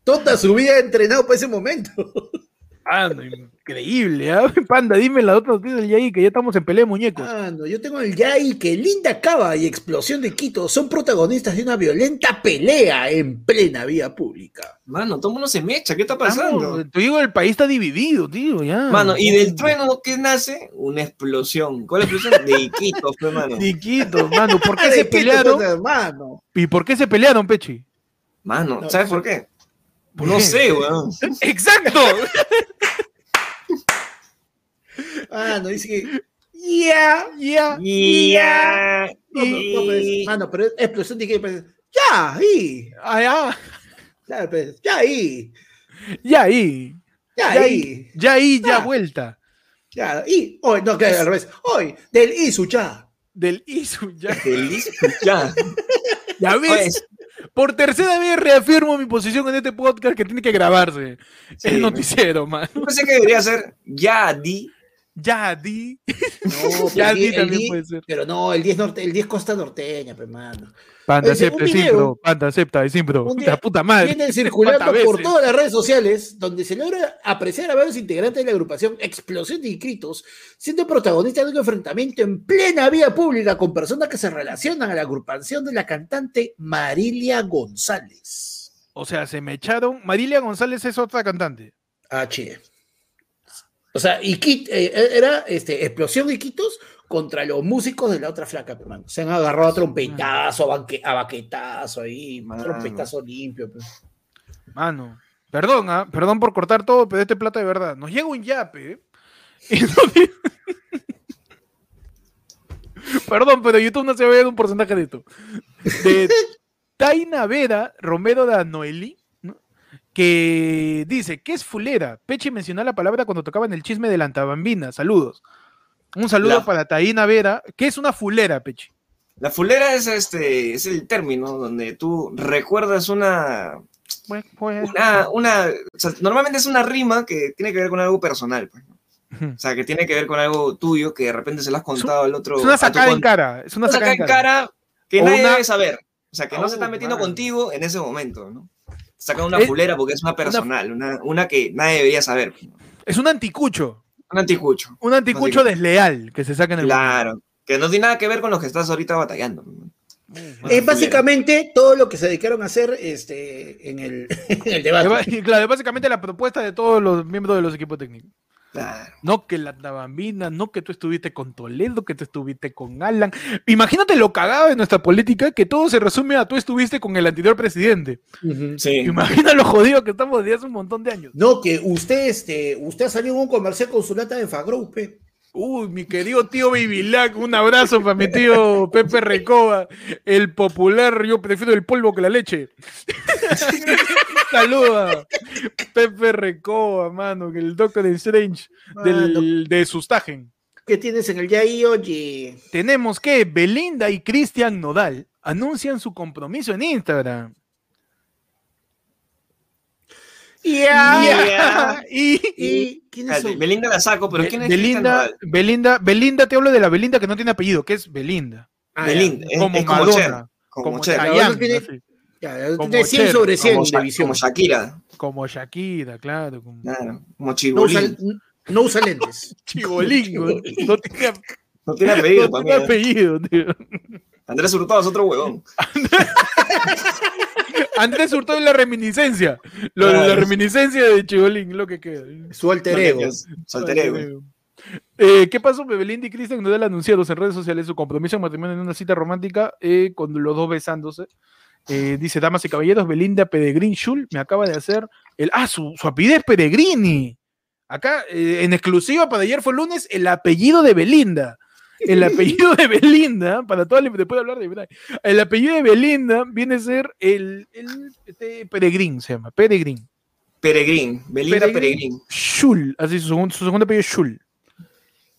Toda su vida entrenado para ese momento. Ah, no, increíble, ¿eh? Panda, dime la otra noticia del Yai, que ya estamos en pelea de muñecos. Ah, no, yo tengo el Yai que Linda Cava y Explosión de Quito son protagonistas de una violenta pelea en plena vía pública. Mano, todo mundo se mecha, ¿qué está pasando? te digo, el país está dividido, tío, ya. Mano, y del trueno que nace, una explosión. ¿Cuál es la explosión? De Iquitos, pues, mano. De Iquitos, mano. ¿Por qué se pelearon? Hermano. ¿Y por qué se pelearon, Pechi? Mano, ¿sabes por qué? No sé, weón. ¡Exacto! Ah, no dice que. Ya, ya, Ya. No, pero, no, pero es- mano, pero es explosión de que. pues, Ya, ahí. Ah, ya, Ya, pues, ya ahí. ya ahí. Ya Ya ahí. Ya ahí, ya vuelta. Ya, y. Hoy, no, claro, al revés. Hoy, del Isucha. Del ISU, ya. Feliz. Ya. Ya ves, Pues, por tercera vez reafirmo mi posición en este podcast que tiene que grabarse. Sí, el ¿no? noticiero, man. yo pensé que debería ser ya di. Ya, di. No, Ya, pero di el también puede ser. Pero no, el 10 norte, el 10 costa norteña, pues, mano. Panda, acepta, bro. Panda, acepta, un día La puta madre. Vienen circulando ¿Cuántas por todas las redes sociales, donde se logra apreciar a varios integrantes de la agrupación Explosión de Inscritos, siendo protagonistas de un enfrentamiento en plena vía pública con personas que se relacionan a la agrupación de la cantante Marilia González. O sea, se me echaron. Marilia González es otra cantante. H. O sea, Iquit- eh, era este, Explosión de Iquitos contra los músicos de la otra flaca, hermano. Se han agarrado a trompetazo, a, banque- a baquetazo ahí, Mano. trompetazo limpio. pues. Mano. Perdón, ah, perdón por cortar todo, pero este plata de verdad. Nos llega un yape. ¿eh? Y nos dice- Perdón, pero YouTube no se a ver un porcentaje de esto. De Taina Vera Romero de Noeli, ¿no? Que dice, ¿qué es fulera? Pechi mencionó la palabra cuando tocaban el chisme de la antabambina. Saludos. Un saludo La- para Taina Vera. ¿Qué es una fulera, Pechi? La fulera es este, es el término donde tú recuerdas una, Pues, pues, una, una, o sea, normalmente es una rima que tiene que ver con algo personal, pues. O sea, que tiene que ver con algo tuyo que de repente se lo has contado al otro. Es una sacada en cara. Es una sacada en cara. que O nadie una- debe saber. O sea, que no Oh, se está metiendo contigo en ese momento, ¿no? Saca una Es- fulera porque es una personal, una, una que nadie debería saber. Es un anticucho. Un anticucho. Un anticucho desleal que se saca en el Claro. Que no tiene nada que ver con lo que estás ahorita batallando. Es básicamente todo lo que se dedicaron a hacer este, en, el, en el debate. Claro, es básicamente la propuesta de todos los miembros de los equipos técnicos. Claro. No que la Tabambina, no que tú estuviste con Toledo, que tú estuviste con Alan. Imagínate lo cagado de nuestra política que todo se resume a tú estuviste con el anterior presidente. Ujú. Sí. Imagina lo jodido que estamos desde hace un montón de años. No, que usted, este, usted ha salido en un comercial con su lata de. Uy, mi querido tío Bibilac, un abrazo para mi tío Pepe Recoba, el popular, yo prefiero el polvo que la leche. Saluda, Pepe Recoba, mano, que el Doctor Strange del, de Sustagen. ¿Qué tienes en el ahí, oye? Tenemos que Belinda y Cristian Nodal anuncian su compromiso en Instagram. Ya. Y, ¿Y quiénes Espérate, son? Belinda la saco, pero Be- ¿quién es Cristian Belinda, Nodal? Belinda, Belinda, te hablo de la Belinda que no tiene apellido, que es Belinda. Ah, Belinda. Es, como es como Madonna, Cher. Como, como Cher. Tiene-. Ya, ya, Como tiene 100 Cher, sobre 100 Como, de visión. como Shakira. como Shakira, claro. Como... Claro. Como No usa, Chibolín. no usa lentes. Chibolín, no tiene, No tiene apellido no tiene apellido, tío. Andrés Hurtado es otro huevón. Andrés Hurtado es la reminiscencia. Lo, Claro. La reminiscencia de Chibolín, lo que queda. Su alter ego. Solter ego. Eh, ¿Qué pasó? Belinda y Cristian Nodal anunciaron en redes sociales su compromiso en matrimonio en una cita romántica eh, con los dos besándose. Eh, dice, damas y caballeros, Belinda Peregrin Schul me acaba de hacer el... Ah, su, su apellido es Peregrini. Acá, eh, en exclusiva para ayer fue lunes, el apellido de Belinda. El apellido de Belinda, para todo el, después de hablar de el apellido de Belinda viene a ser el, el este, Peregrin, se llama, Peregrin. Peregrín. Belinda Peregrín. Peregrín. Schul, así su, segundo- su segundo apellido es Schul.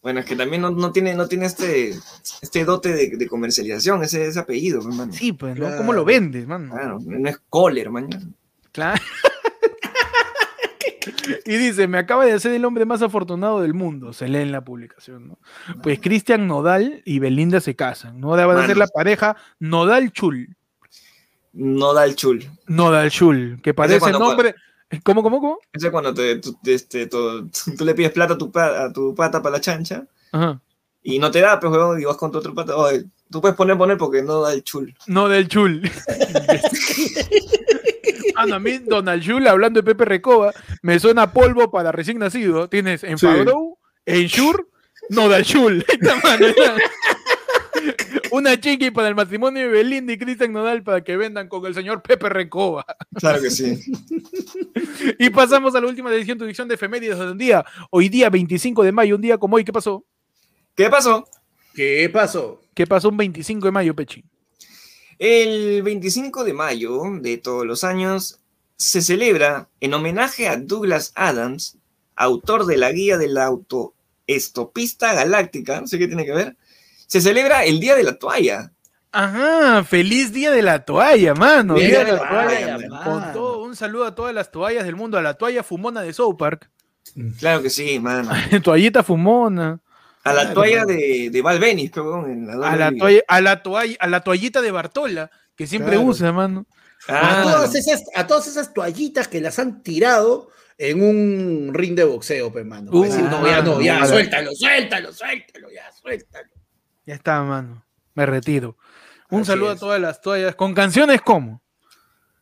Bueno, es que también no, no tiene, no tiene este, este dote de, de comercialización, ese, ese apellido, hermano. Sí, pues, ¿no? Claro. ¿Cómo lo vendes, man? Claro, no es Kohler, man. Claro. Y dice, me acaba de hacer el hombre más afortunado del mundo, se lee en la publicación, ¿no? Pues Cristian Nodal y Belinda se casan, ¿no? Debe de ser la pareja Nodal Chul. No da el chul. Nodal Chul, que parece nombre... ¿Cómo, cómo, cómo? Es cuando te, tú, este, tú- tú le pides plata a tu, pa- a tu pata para la chancha Ajá. y no te da, pues, huevón, y vas con tu otro pata. Oye, tú puedes poner, poner porque no da el chul. Nodal Chul. Mano, a mí Donald Chul, hablando de Pepe Recoba, me suena a polvo para recién nacido. Tienes en Sí. En Shur, Nodal esta- Una chiqui para el matrimonio de Belinda y Cristian Nodal para que vendan con el señor Pepe Recoba. Claro que sí. y pasamos a la última edición, tu edición de efemérides de un día. Hoy día, 25 de mayo, un día como hoy, ¿qué pasó? ¿Qué pasó? ¿Qué pasó? ¿Qué pasó un 25 de mayo, Pechi? El 25 de mayo de todos los años se celebra en homenaje a Douglas Adams, autor de la guía del autoestopista galáctica, no sé qué tiene que ver, se celebra el Día de la Toalla. Ajá, feliz día de la toalla, mano. Día de la toalla, Con todo, un saludo a todas las toallas del mundo, a la toalla fumona de South Park. Claro que sí, mano. Toallita fumona. A la toalla de, de Val Venis, perdón. en la A la, toalla, a, la toalla, a la toallita de Bartola, que siempre Claro. usa, mano. Ah, A, todas esas, a todas esas toallitas que las han tirado en un ring de boxeo, pe, mano. Uh, decir, no, ya no, ya, suéltalo, suéltalo, suéltalo, ya, suéltalo. Ya está, mano. Me retiro. Un Así saludo es. a todas las toallas. Con canciones como.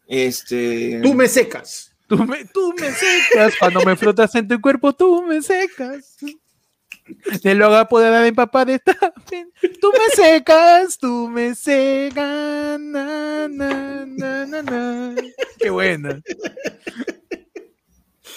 Este. Tú me secas. Tú me, tú me secas. Cuando me frotas en tu cuerpo, tú me secas. Te lo haga poder a mi papá de esta. Tú me secas, tú me secas. Na, na. Qué buena.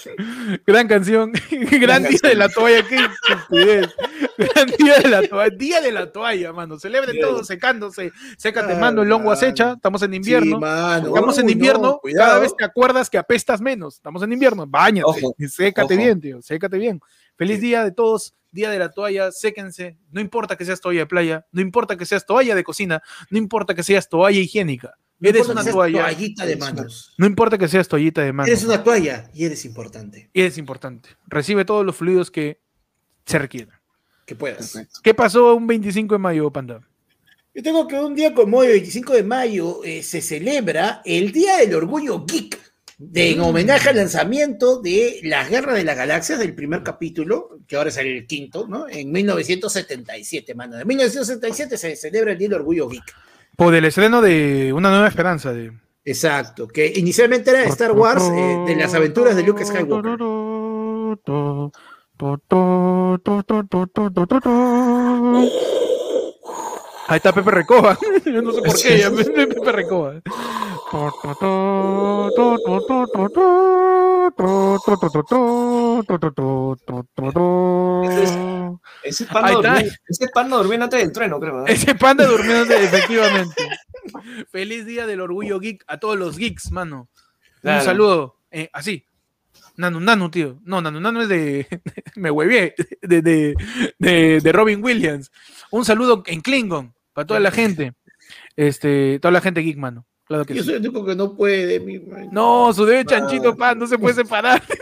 Gran canción. Gran día de la toalla. Qué estupidez. Gran día de la toalla. Día de la toalla, mano. Celebre Día todo secándose. Sécate, Ah, mano. El hongo acecha. Estamos en invierno. Sí, mano. Estamos en invierno, no, cada vez te acuerdas que apestas menos. Estamos en invierno, bañate, Ojo, sécate ojo. bien, tío, sécate bien. Feliz día de todos, día de la toalla, séquense. No importa que seas toalla de playa, no importa que seas toalla de cocina, no importa que seas toalla higiénica. No Eres importa una que seas toalla, toallita de manos. no importa que seas toallita de mano. Eres una toalla y eres importante. Eres importante. Recibe todos los fluidos que se requieran. Que puedas. Perfecto. ¿Qué pasó un 25 de mayo, Panda? Yo tengo que un día como hoy, 25 de mayo, eh, se celebra el Día del Orgullo Geek, de, en homenaje al lanzamiento de Las Guerras de las Galaxias, del primer capítulo, que ahora es el quinto, ¿no? En 1977, mano. En 1977 se celebra el Día del Orgullo Geek. Por el estreno de Una Nueva Esperanza. De... Exacto, que inicialmente era de Star Wars, eh, de las aventuras de Luke Skywalker. Ahí está Pepe Recoba. Yo no sé por qué. ya, Pepe Recoba. Ese es panda durmiendo, ese es panda durmiendo antes del trueno, creo. Ese panda durmiendo, efectivamente. Feliz día del orgullo geek a todos los geeks, mano. Claro. Un saludo. eh, así. Nanu Nanu, tío. No, Nanu Nanu es de. me huevié. De, de, de, de Robin Williams. Un saludo en Klingon para toda la gente. Este, toda la gente geek, mano. Claro que Yo sí. soy el único que no puede. mi man. No, su dedo chanchito, pan, no se puede separar.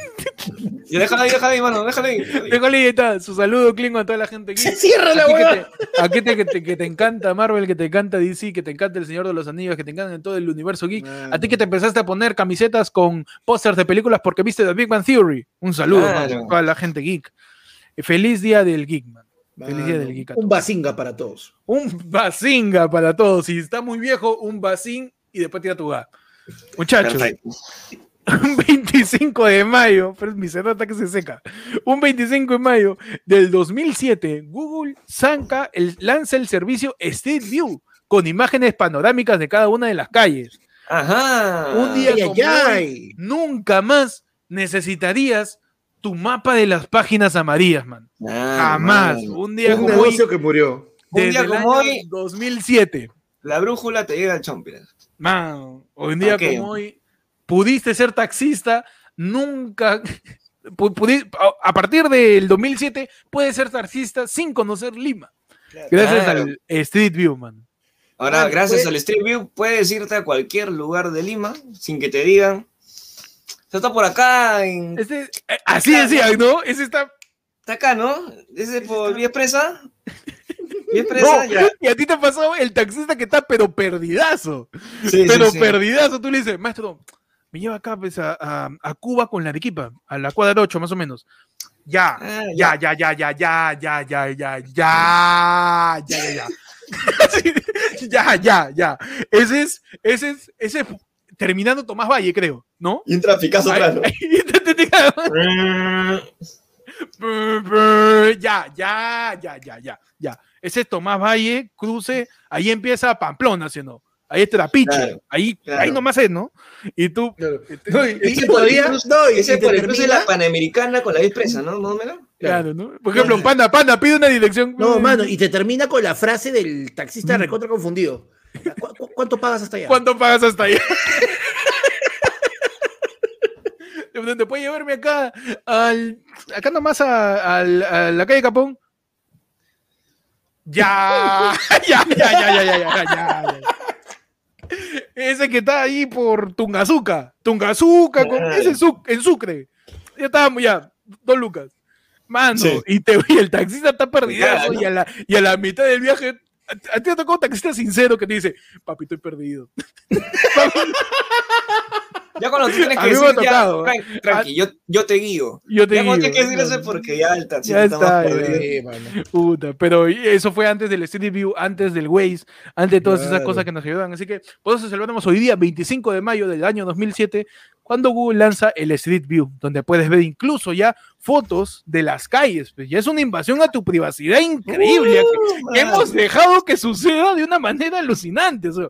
Y déjala ahí, déjala ahí, mano, déjala ahí. Tengo ahí está, su saludo, Klingon, a toda la gente geek. Cierra la A ti que hueá. te- a ti te- que te, que te encanta Marvel, que te encanta DC, que te encanta El Señor de los Anillos, que te encanta todo el universo geek. A ti que te empezaste a poner camisetas con pósters de películas porque viste The Big Bang Theory. Un saludo Claro. mano, a toda la gente geek. Eh, Feliz día del geek, man. Feliz día del geek. Un bazinga para todos. Un bazinga para todos. Si está muy viejo, un bazín y después tira tu ga. Muchachos, Perfecto. un 25 de mayo, pero mi cerrata que se seca. Un 25 de mayo del 2007, Google saca el, lanza el servicio Street View con imágenes panorámicas de cada una de las calles. Ajá. Un día Ay, como ay, hoy, ay. nunca más necesitarías tu mapa de las páginas amarillas, man. Ah, Jamás. Un día Un como hoy, negocio que murió. Un día el como año hoy- 2007. La brújula te llega al chompiras. Man, hoy en día como hoy, pudiste ser taxista, nunca. pu- pudi- a partir del 2007, puedes ser taxista sin conocer Lima. Gracias Claro. al Street View, man. Ahora, gracias puede- al Street View, puedes irte a cualquier lugar de Lima sin que te digan. "Esto Está por acá, en... Este, así decía, ¿no? Ese está. está acá, ¿no? Ese por Vía Expresa. No, y a ti te pasó el taxista que está, pero perdidazo. Sí, sí, pero sí. perdidazo. Tú le dices, maestro, me lleva acá pues, a, a- a Cuba con la Arequipa, a la cuadra 8 más o menos. Ya, Ah, ya, ya, ya, ya, ya, ya, ya, ya, ya, ya, ya, ya. Sí, ya, ya, ya. Ese es, ese es, ese es terminando Tomás Valle, creo, ¿no? Y un traficazo atrás, ¿no? Ya, ya, ya, ya, ya, ya. Ese es Tomás Valle, cruce, ahí empieza Pamplona, haciendo. Ahí es Trapiche, Claro, ahí, claro. ahí nomás es, ¿no? Y tú, Claro. este, No, y- Ese y por todavía- incluso- no, y- ese y te por incluso es termina- la Panamericana con la expresa, ¿no? Claro, ¿no? Por ejemplo, Panda, Panda, pide una dirección. No, mano, y te termina con la frase del taxista Mm. recontra confundido. ¿Cu- cu- ¿Cuánto pagas hasta allá? ¿Cuánto pagas hasta ahí? donde puede llevarme acá, acá nomás a, a, la calle Capón. Ya, ya, ya, ya, ya, ya, ya, ya, Ese que está ahí por Tungazuca, Tungazuca, con, ese en Sucre. Ya estábamos, ya, dos lucas. mando y el taxista está perdido y a la mitad del viaje a, a ti te tocado un taxista sincero que te dice, papi, estoy perdido. Ya cuando tú tienes que decir, ya, tocado. tran- tranqui, yo, yo te guío. Yo te ya cuando digo, tienes que decir porque ya el taxista Ya está más está, perdido. Mano. Puta, pero eso fue antes del Street View, antes del Waze, antes de todas esas cosas que nos ayudan. Así que por eso celebramos hoy día, 25 de mayo del año 2007, cuando Google lanza el Street View, donde puedes ver incluso ya fotos de las calles. Pues ya es una invasión a tu privacidad increíble. Uh, que mano. hemos dejado que suceda de una manera alucinante. o sea,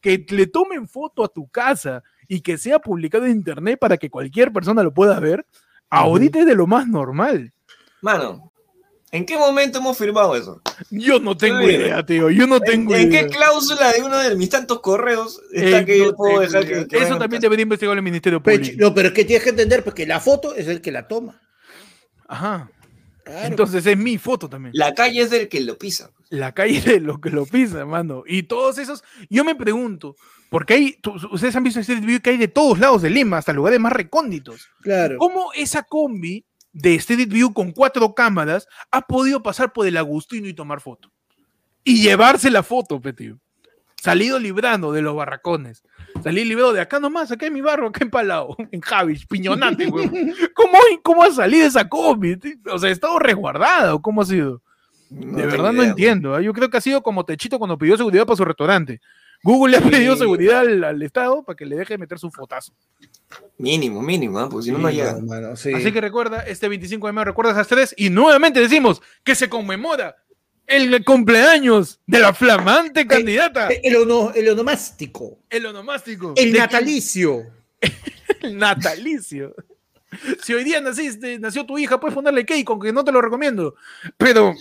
que le tomen foto a tu casa y que sea publicado en internet para que cualquier persona lo pueda ver, ahorita es de lo más normal. Mano, ¿en qué momento hemos firmado eso? Yo no tengo idea, tío. Yo no ¿En, tengo en idea. qué cláusula de uno de mis tantos correos está Eh, que no yo puedo dejar que, que Eso también debería investigar el Ministerio Pero, Público. no, pero es que tienes que entender porque la foto es el que la toma. Ajá. Claro. Entonces es mi foto también. La calle es del que lo pisa. La calle de lo que lo pisa, mano. Y todos esos. Yo me pregunto, porque hay. ustedes han visto Street View que hay de todos lados de Lima, hasta lugares más recónditos. claro. ¿Cómo esa combi de Street View con cuatro cámaras ha podido pasar por el Agustino y tomar foto? Y llevarse la foto, pe, tío. Salido librando de los barracones. Salí librado de acá nomás, acá en mi barro, acá en Palau, en Javis, Piñonate, weón. ¿Cómo, ¿Cómo ha salido esa combi? O sea, ¿ha estado resguardada o cómo ha sido? No de verdad no idea. entiendo. ¿eh? Yo creo que ha sido como Techito cuando pidió seguridad para su restaurante. Google le ha pedido Sí. seguridad al, al Estado para que le deje meter su fotazo. Mínimo, mínimo, ¿ah? porque si no, no llega. mano, sí. Así que recuerda, este 25 de mayo recuerda esas tres y nuevamente decimos que se conmemora el cumpleaños de la flamante candidata, Eh, El, ono- el onomástico. el onomástico, El natalicio. el natalicio. Si hoy día naciste, nació tu hija, puedes ponerle Keiko, aunque no te lo recomiendo, pero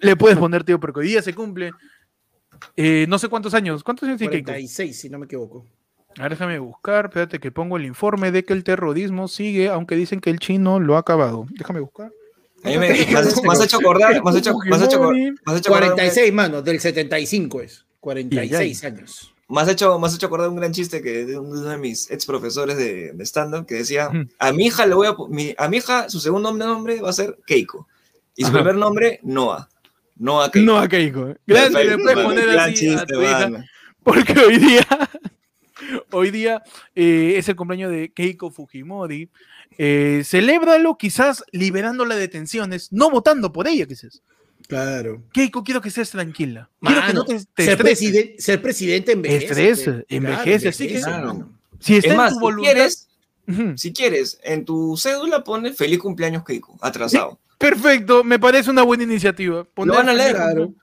le puedes poner, tío, porque hoy día se cumple eh, no sé cuántos años. ¿Cuántos años tiene Keiko? 46, si no me equivoco. A ver, déjame buscar, espérate que pongo el informe de que el terrorismo sigue, aunque dicen que el chino lo ha acabado. Déjame buscar. A mí me, me has, me has hecho acordar, me has hecho, me has hecho, acor- me has hecho acordar un- 46, mano, del 75 es. 46 años. Me has hecho, me has hecho acordar un gran chiste que de uno de mis ex profesores de, de stand-up que decía, a mi hija le voy a, mi- a mi hija su segundo nombre, nombre va a ser Keiko y su Ajá. primer nombre Noah. Keiko. No a Keiko. Perfecto, le puedes poner gran así a chiste, tu hija, porque hoy día, hoy día eh, es el cumpleaños de Keiko Fujimori. Eh, celébralo quizás liberándola de detenciones, no votando por ella quizás. Claro. Keiko, quiero que estés tranquila. Quiero que no te, te ser, presidente, ser presidente envejece. Estresa, pe. envejece, así que- Claro. mano. Si está Es más, en tu si voluntad. si quieres, en tu cédula pone feliz cumpleaños Keiko, atrasado. Perfecto, me parece una buena iniciativa. Poner van a leer, feliz claro.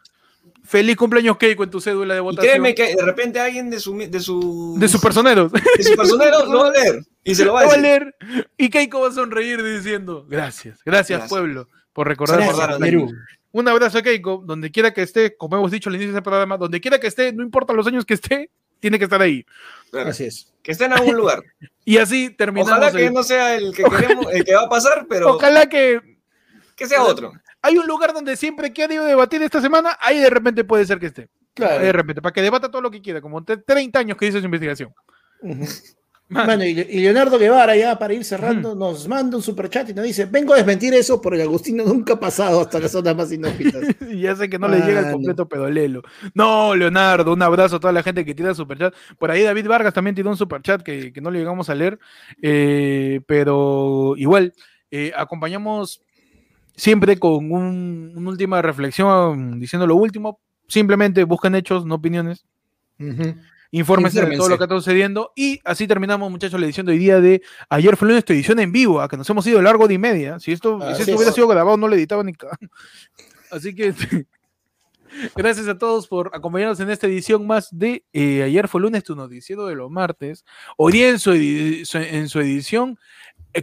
Feliz cumpleaños Keiko en tu cédula de Y votación. créeme que de repente alguien de su de su de sus personeros. de su personero lo va a leer y se lo va a Lo va a decir. leer y Keiko va a sonreír diciendo gracias, gracias, Gracias. pueblo por recordar. Perú. Un abrazo a Keiko, donde quiera que esté, como hemos dicho al inicio del programa, donde quiera que esté, no importa los años que esté, tiene que estar ahí. Claro, Así es. que esté en algún lugar. Y así terminamos. Ojalá que el- no sea el que queremos, el que va a pasar, pero Ojalá que que sea otro. hay un lugar donde siempre que ha ido debatir esta semana, ahí de repente puede ser que esté. Claro. Ahí de repente, para que debata todo lo que quiera, como te- 30 años que dice su investigación. Mano, y, y Leonardo Guevara, ya para ir cerrando, nos manda un superchat y nos dice: Vengo a desmentir eso por el Agustino nunca ha pasado hasta las zonas más inhóspitas. y ya sé que no le llega el completo pedolelo. No, Leonardo, un abrazo a toda la gente que tira superchat. Por ahí David Vargas también tiró un superchat que, que no le llegamos a leer. eh, pero igual, eh, acompañamos siempre con un- una última reflexión diciendo lo último. Simplemente buscan hechos, no opiniones. Ujú. infórmense de todo lo que está sucediendo. Y así terminamos, muchachos, la edición de hoy día de ayer fue lunes, edición en vivo, a que nos hemos ido largo de y media. Si esto, si esto hubiera sido grabado, no lo editaba ni. Así que Gracias a todos por acompañarnos en esta edición más de eh, Ayer fue lunes, tu noticiero de los martes. Hoy en su, en su edición,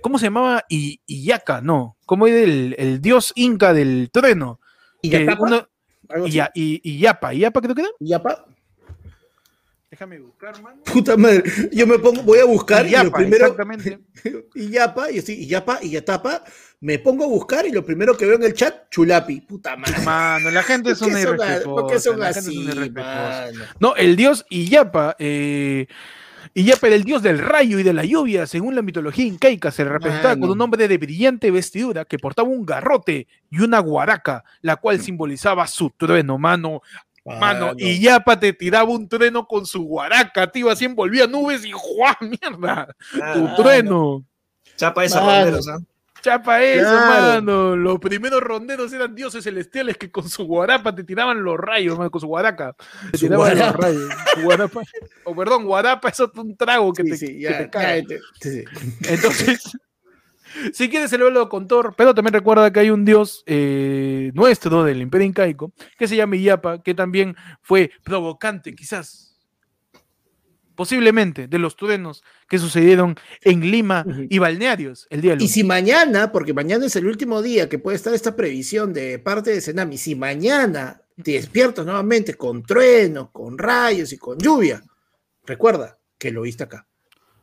¿cómo se llamaba? I Iyaca, no. ¿Cómo es el, el, dios inca del trueno? ¿Iyapa? y, Iyapa, ¿Iyapa creo que era? ¿Iyapa? Déjame buscar, man. Puta madre. Yo me pongo, voy a buscar y, lo primero. Exactamente. y yapa, y así, y yapa, y yatapa. Me pongo a buscar y lo primero que veo en el chat, chulapi. Puta madre. Mano, la gente es una irrespetuosa. ¿Por qué son así? No, el dios Iyapa, eh. Iyapa era el dios del rayo y de la lluvia, según la mitología incaica, se representaba con un hombre de brillante vestidura que portaba un garrote y una guaraca, la cual simbolizaba su trueno, mano. Mano, y Yapa te tiraba un trueno con su guaraca, tío, así envolvía nubes y ¡juá, mierda! tu trueno. Chapa esa ronderos, ¿ah? Chapa eso, mano. Los primeros ronderos eran dioses celestiales que con su guarapa te tiraban los rayos, mano, con su guaraca. Te tiraban los rayos. guarapa. O perdón, guarapa es un trago que te, sí, ya, cae. Entonces, si quieres celebrarlo con Thor, pero también recuerda que hay un dios eh, nuestro del Imperio Incaico que se llama Iyapa, que también fue provocante, quizás, posiblemente, de los truenos que sucedieron en Lima y balnearios el día Y si mañana, porque mañana es el último día que puede estar esta previsión de parte de Senami, si mañana te despiertas nuevamente con truenos, con rayos y con lluvia, recuerda que lo viste acá.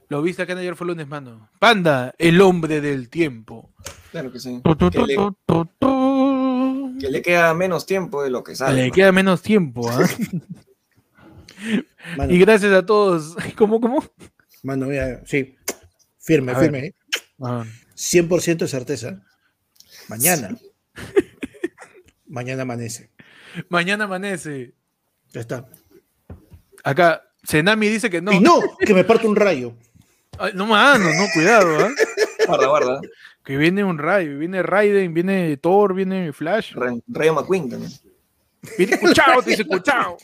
Lo viste acá en ayer fue lunes, mano. Panda, el hombre del tiempo. Claro que sí. que, le, queda menos tiempo de lo que sale. Le queda menos tiempo, ¿ah? y gracias a todos. ¿Cómo, cómo? Mano, mira, sí. Firme, firme. ¿eh? 100% de certeza. Mañana. Mañana amanece. Mañana amanece. Ya está. Acá, Senami dice que no. Y no, que me parte un rayo no, mano, no, cuidado, ¿eh? Guarda, guarda. Que viene un Rayo, viene Raiden, viene Thor, viene Flash. Rayo McQueen también. Viene escuchado, te dice escuchado.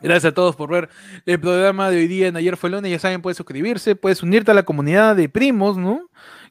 Gracias a todos por ver el programa de hoy día en Ayer fue lunes. Ya saben, puedes suscribirse, puedes unirte a la comunidad de primos, ¿no?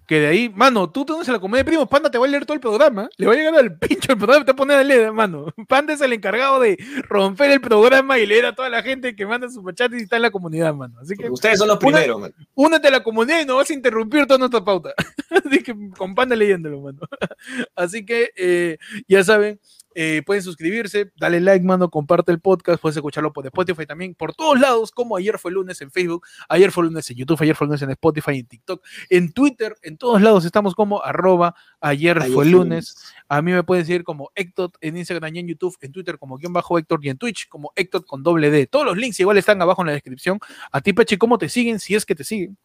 que de ahí, mano, tú te unes a la comedia de primos, Panda te va a leer todo el programa, le va a llegar al pincho el programa, te va a poner a leer, mano. Panda es el encargado de romper el programa y leer a toda la gente que manda su chat y está en la comunidad, mano. Así que ustedes son los primeros, mano. Únete a la comunidad y no vas a interrumpir toda nuestra pauta. Así que con Panda leyéndolo, mano. Así que eh, ya saben, eh, pueden suscribirse, dale like, mano, comparte el podcast, puedes escucharlo por Spotify también, por todos lados, como ayer fue lunes en Facebook, ayer fue lunes en YouTube, ayer fue lunes en Spotify, en TikTok, en Twitter, en todos lados estamos como arroba ayer, fue lunes. A mí me pueden seguir como Héctor en Instagram y en YouTube, en Twitter como guion bajo Héctor y en Twitch como Héctor con doble D. Todos los links igual están abajo en la descripción. A ti, Peche, ¿cómo te siguen? Si es que te siguen.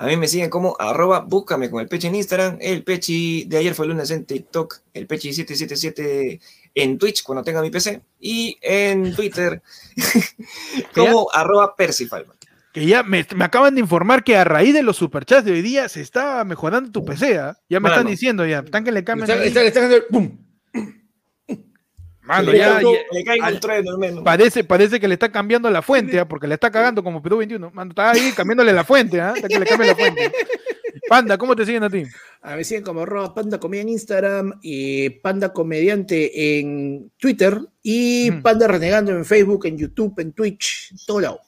A mí me siguen como arroba, búscame con el Peche en Instagram, el Pechi de ayer fue lunes en TikTok, el Pechi777 en Twitch cuando tenga mi PC y en Twitter como arroba Percifalman. Que ya me, acaban de informar que a raíz de los superchats de hoy día se está mejorando tu PC, ¿ah? Ya me están diciendo ya, están que le cambian. Está, está, está, ¡pum! Mano, ya, Parece, parece que le está cambiando la fuente, ¿ah? porque le está cagando como Perú 21. Mano, está ahí cambiándole la fuente, ¿ah? que le cambie la fuente. Panda, ¿cómo te siguen a ti? A me siguen como arroba Panda Comedia en Instagram, y Panda Comediante en Twitter y Panda Renegando en Facebook, en YouTube, en Twitch, en todo lado.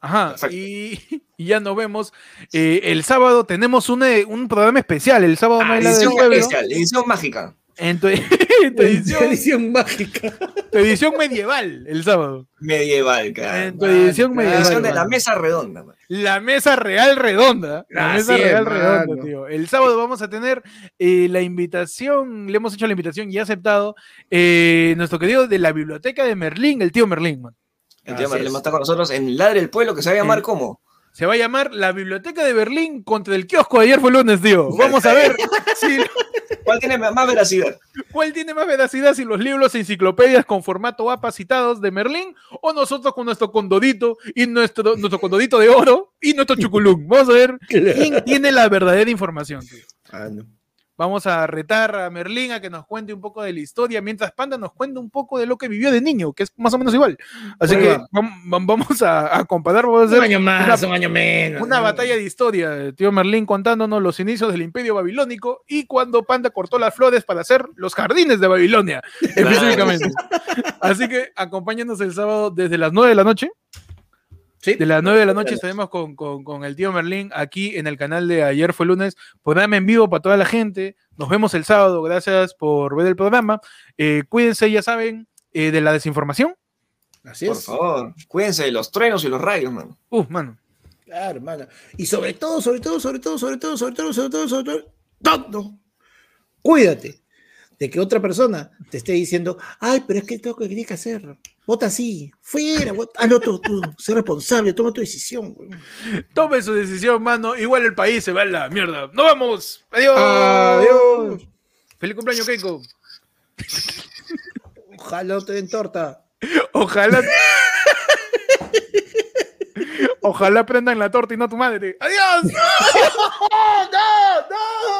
Ajá, y, ya nos vemos. Eh, el sábado tenemos un, eh, un, programa especial. El sábado ah, edición especial, edición mágica. En tu, edición, mágica. Tu edición medieval el sábado. Medieval, cara. En tu edición medieval. La edición de la mesa redonda. La mesa real redonda. La mesa real redonda, tío. El sábado vamos a tener eh, la invitación, le hemos hecho la invitación y ha aceptado eh, nuestro querido de la biblioteca de Merlín, el tío Merlín, man. El tío Merlín está con nosotros en Ladre el Pueblo, que se va a llamar como se va a llamar la Biblioteca de Berlín contra el kiosco de ayer fue lunes, tío. Vamos a ver si... ¿Cuál tiene más veracidad? ¿Cuál tiene más veracidad si los libros e enciclopedias con formato APA citados de Merlín o nosotros con nuestro condodito y nuestro, nuestro condodito de oro y nuestro chuculún? Vamos a ver quién tiene la verdadera información, tío. Ah, no. Vamos a retar a Merlín a que nos cuente un poco de la historia, mientras Panda nos cuenta un poco de lo que vivió de niño, que es más o menos igual. Así que vamos a, a comparar. un año más, un año menos. Una batalla de historia, tío Merlín contándonos los inicios del imperio babilónico y cuando Panda cortó las flores para hacer los jardines de Babilonia, específicamente. Así que acompáñanos el sábado desde las 9 de la noche de las 9 de la noche estaremos con, con, el tío Merlín aquí en el canal de Ayer fue lunes, programa en vivo para toda la gente. Nos vemos el sábado, gracias por ver el programa. Eh, cuídense, ya saben, eh, de la desinformación. Así por favor, cuídense de los truenos y los rayos, mano. Uh, mano. Claro, mano. Y sobre todo, sobre todo, sobre todo, sobre todo, sobre todo, sobre todo, sobre todo, todo. Cuídate de que otra persona te esté diciendo, ay, pero es que tengo que tienes que hacer. Vota así, fuera, hazlo tú, tú, sé responsable, toma tu decisión. Tome su decisión, mano. Igual el país se va a la mierda. ¡Nos vamos! ¡Adiós! ¡Adiós! ¡Feliz cumpleaños, Keiko! Ojalá te den torta. Ojalá. Ojalá prendan la torta y no tu madre. ¡Adiós! ¡No! ¡No!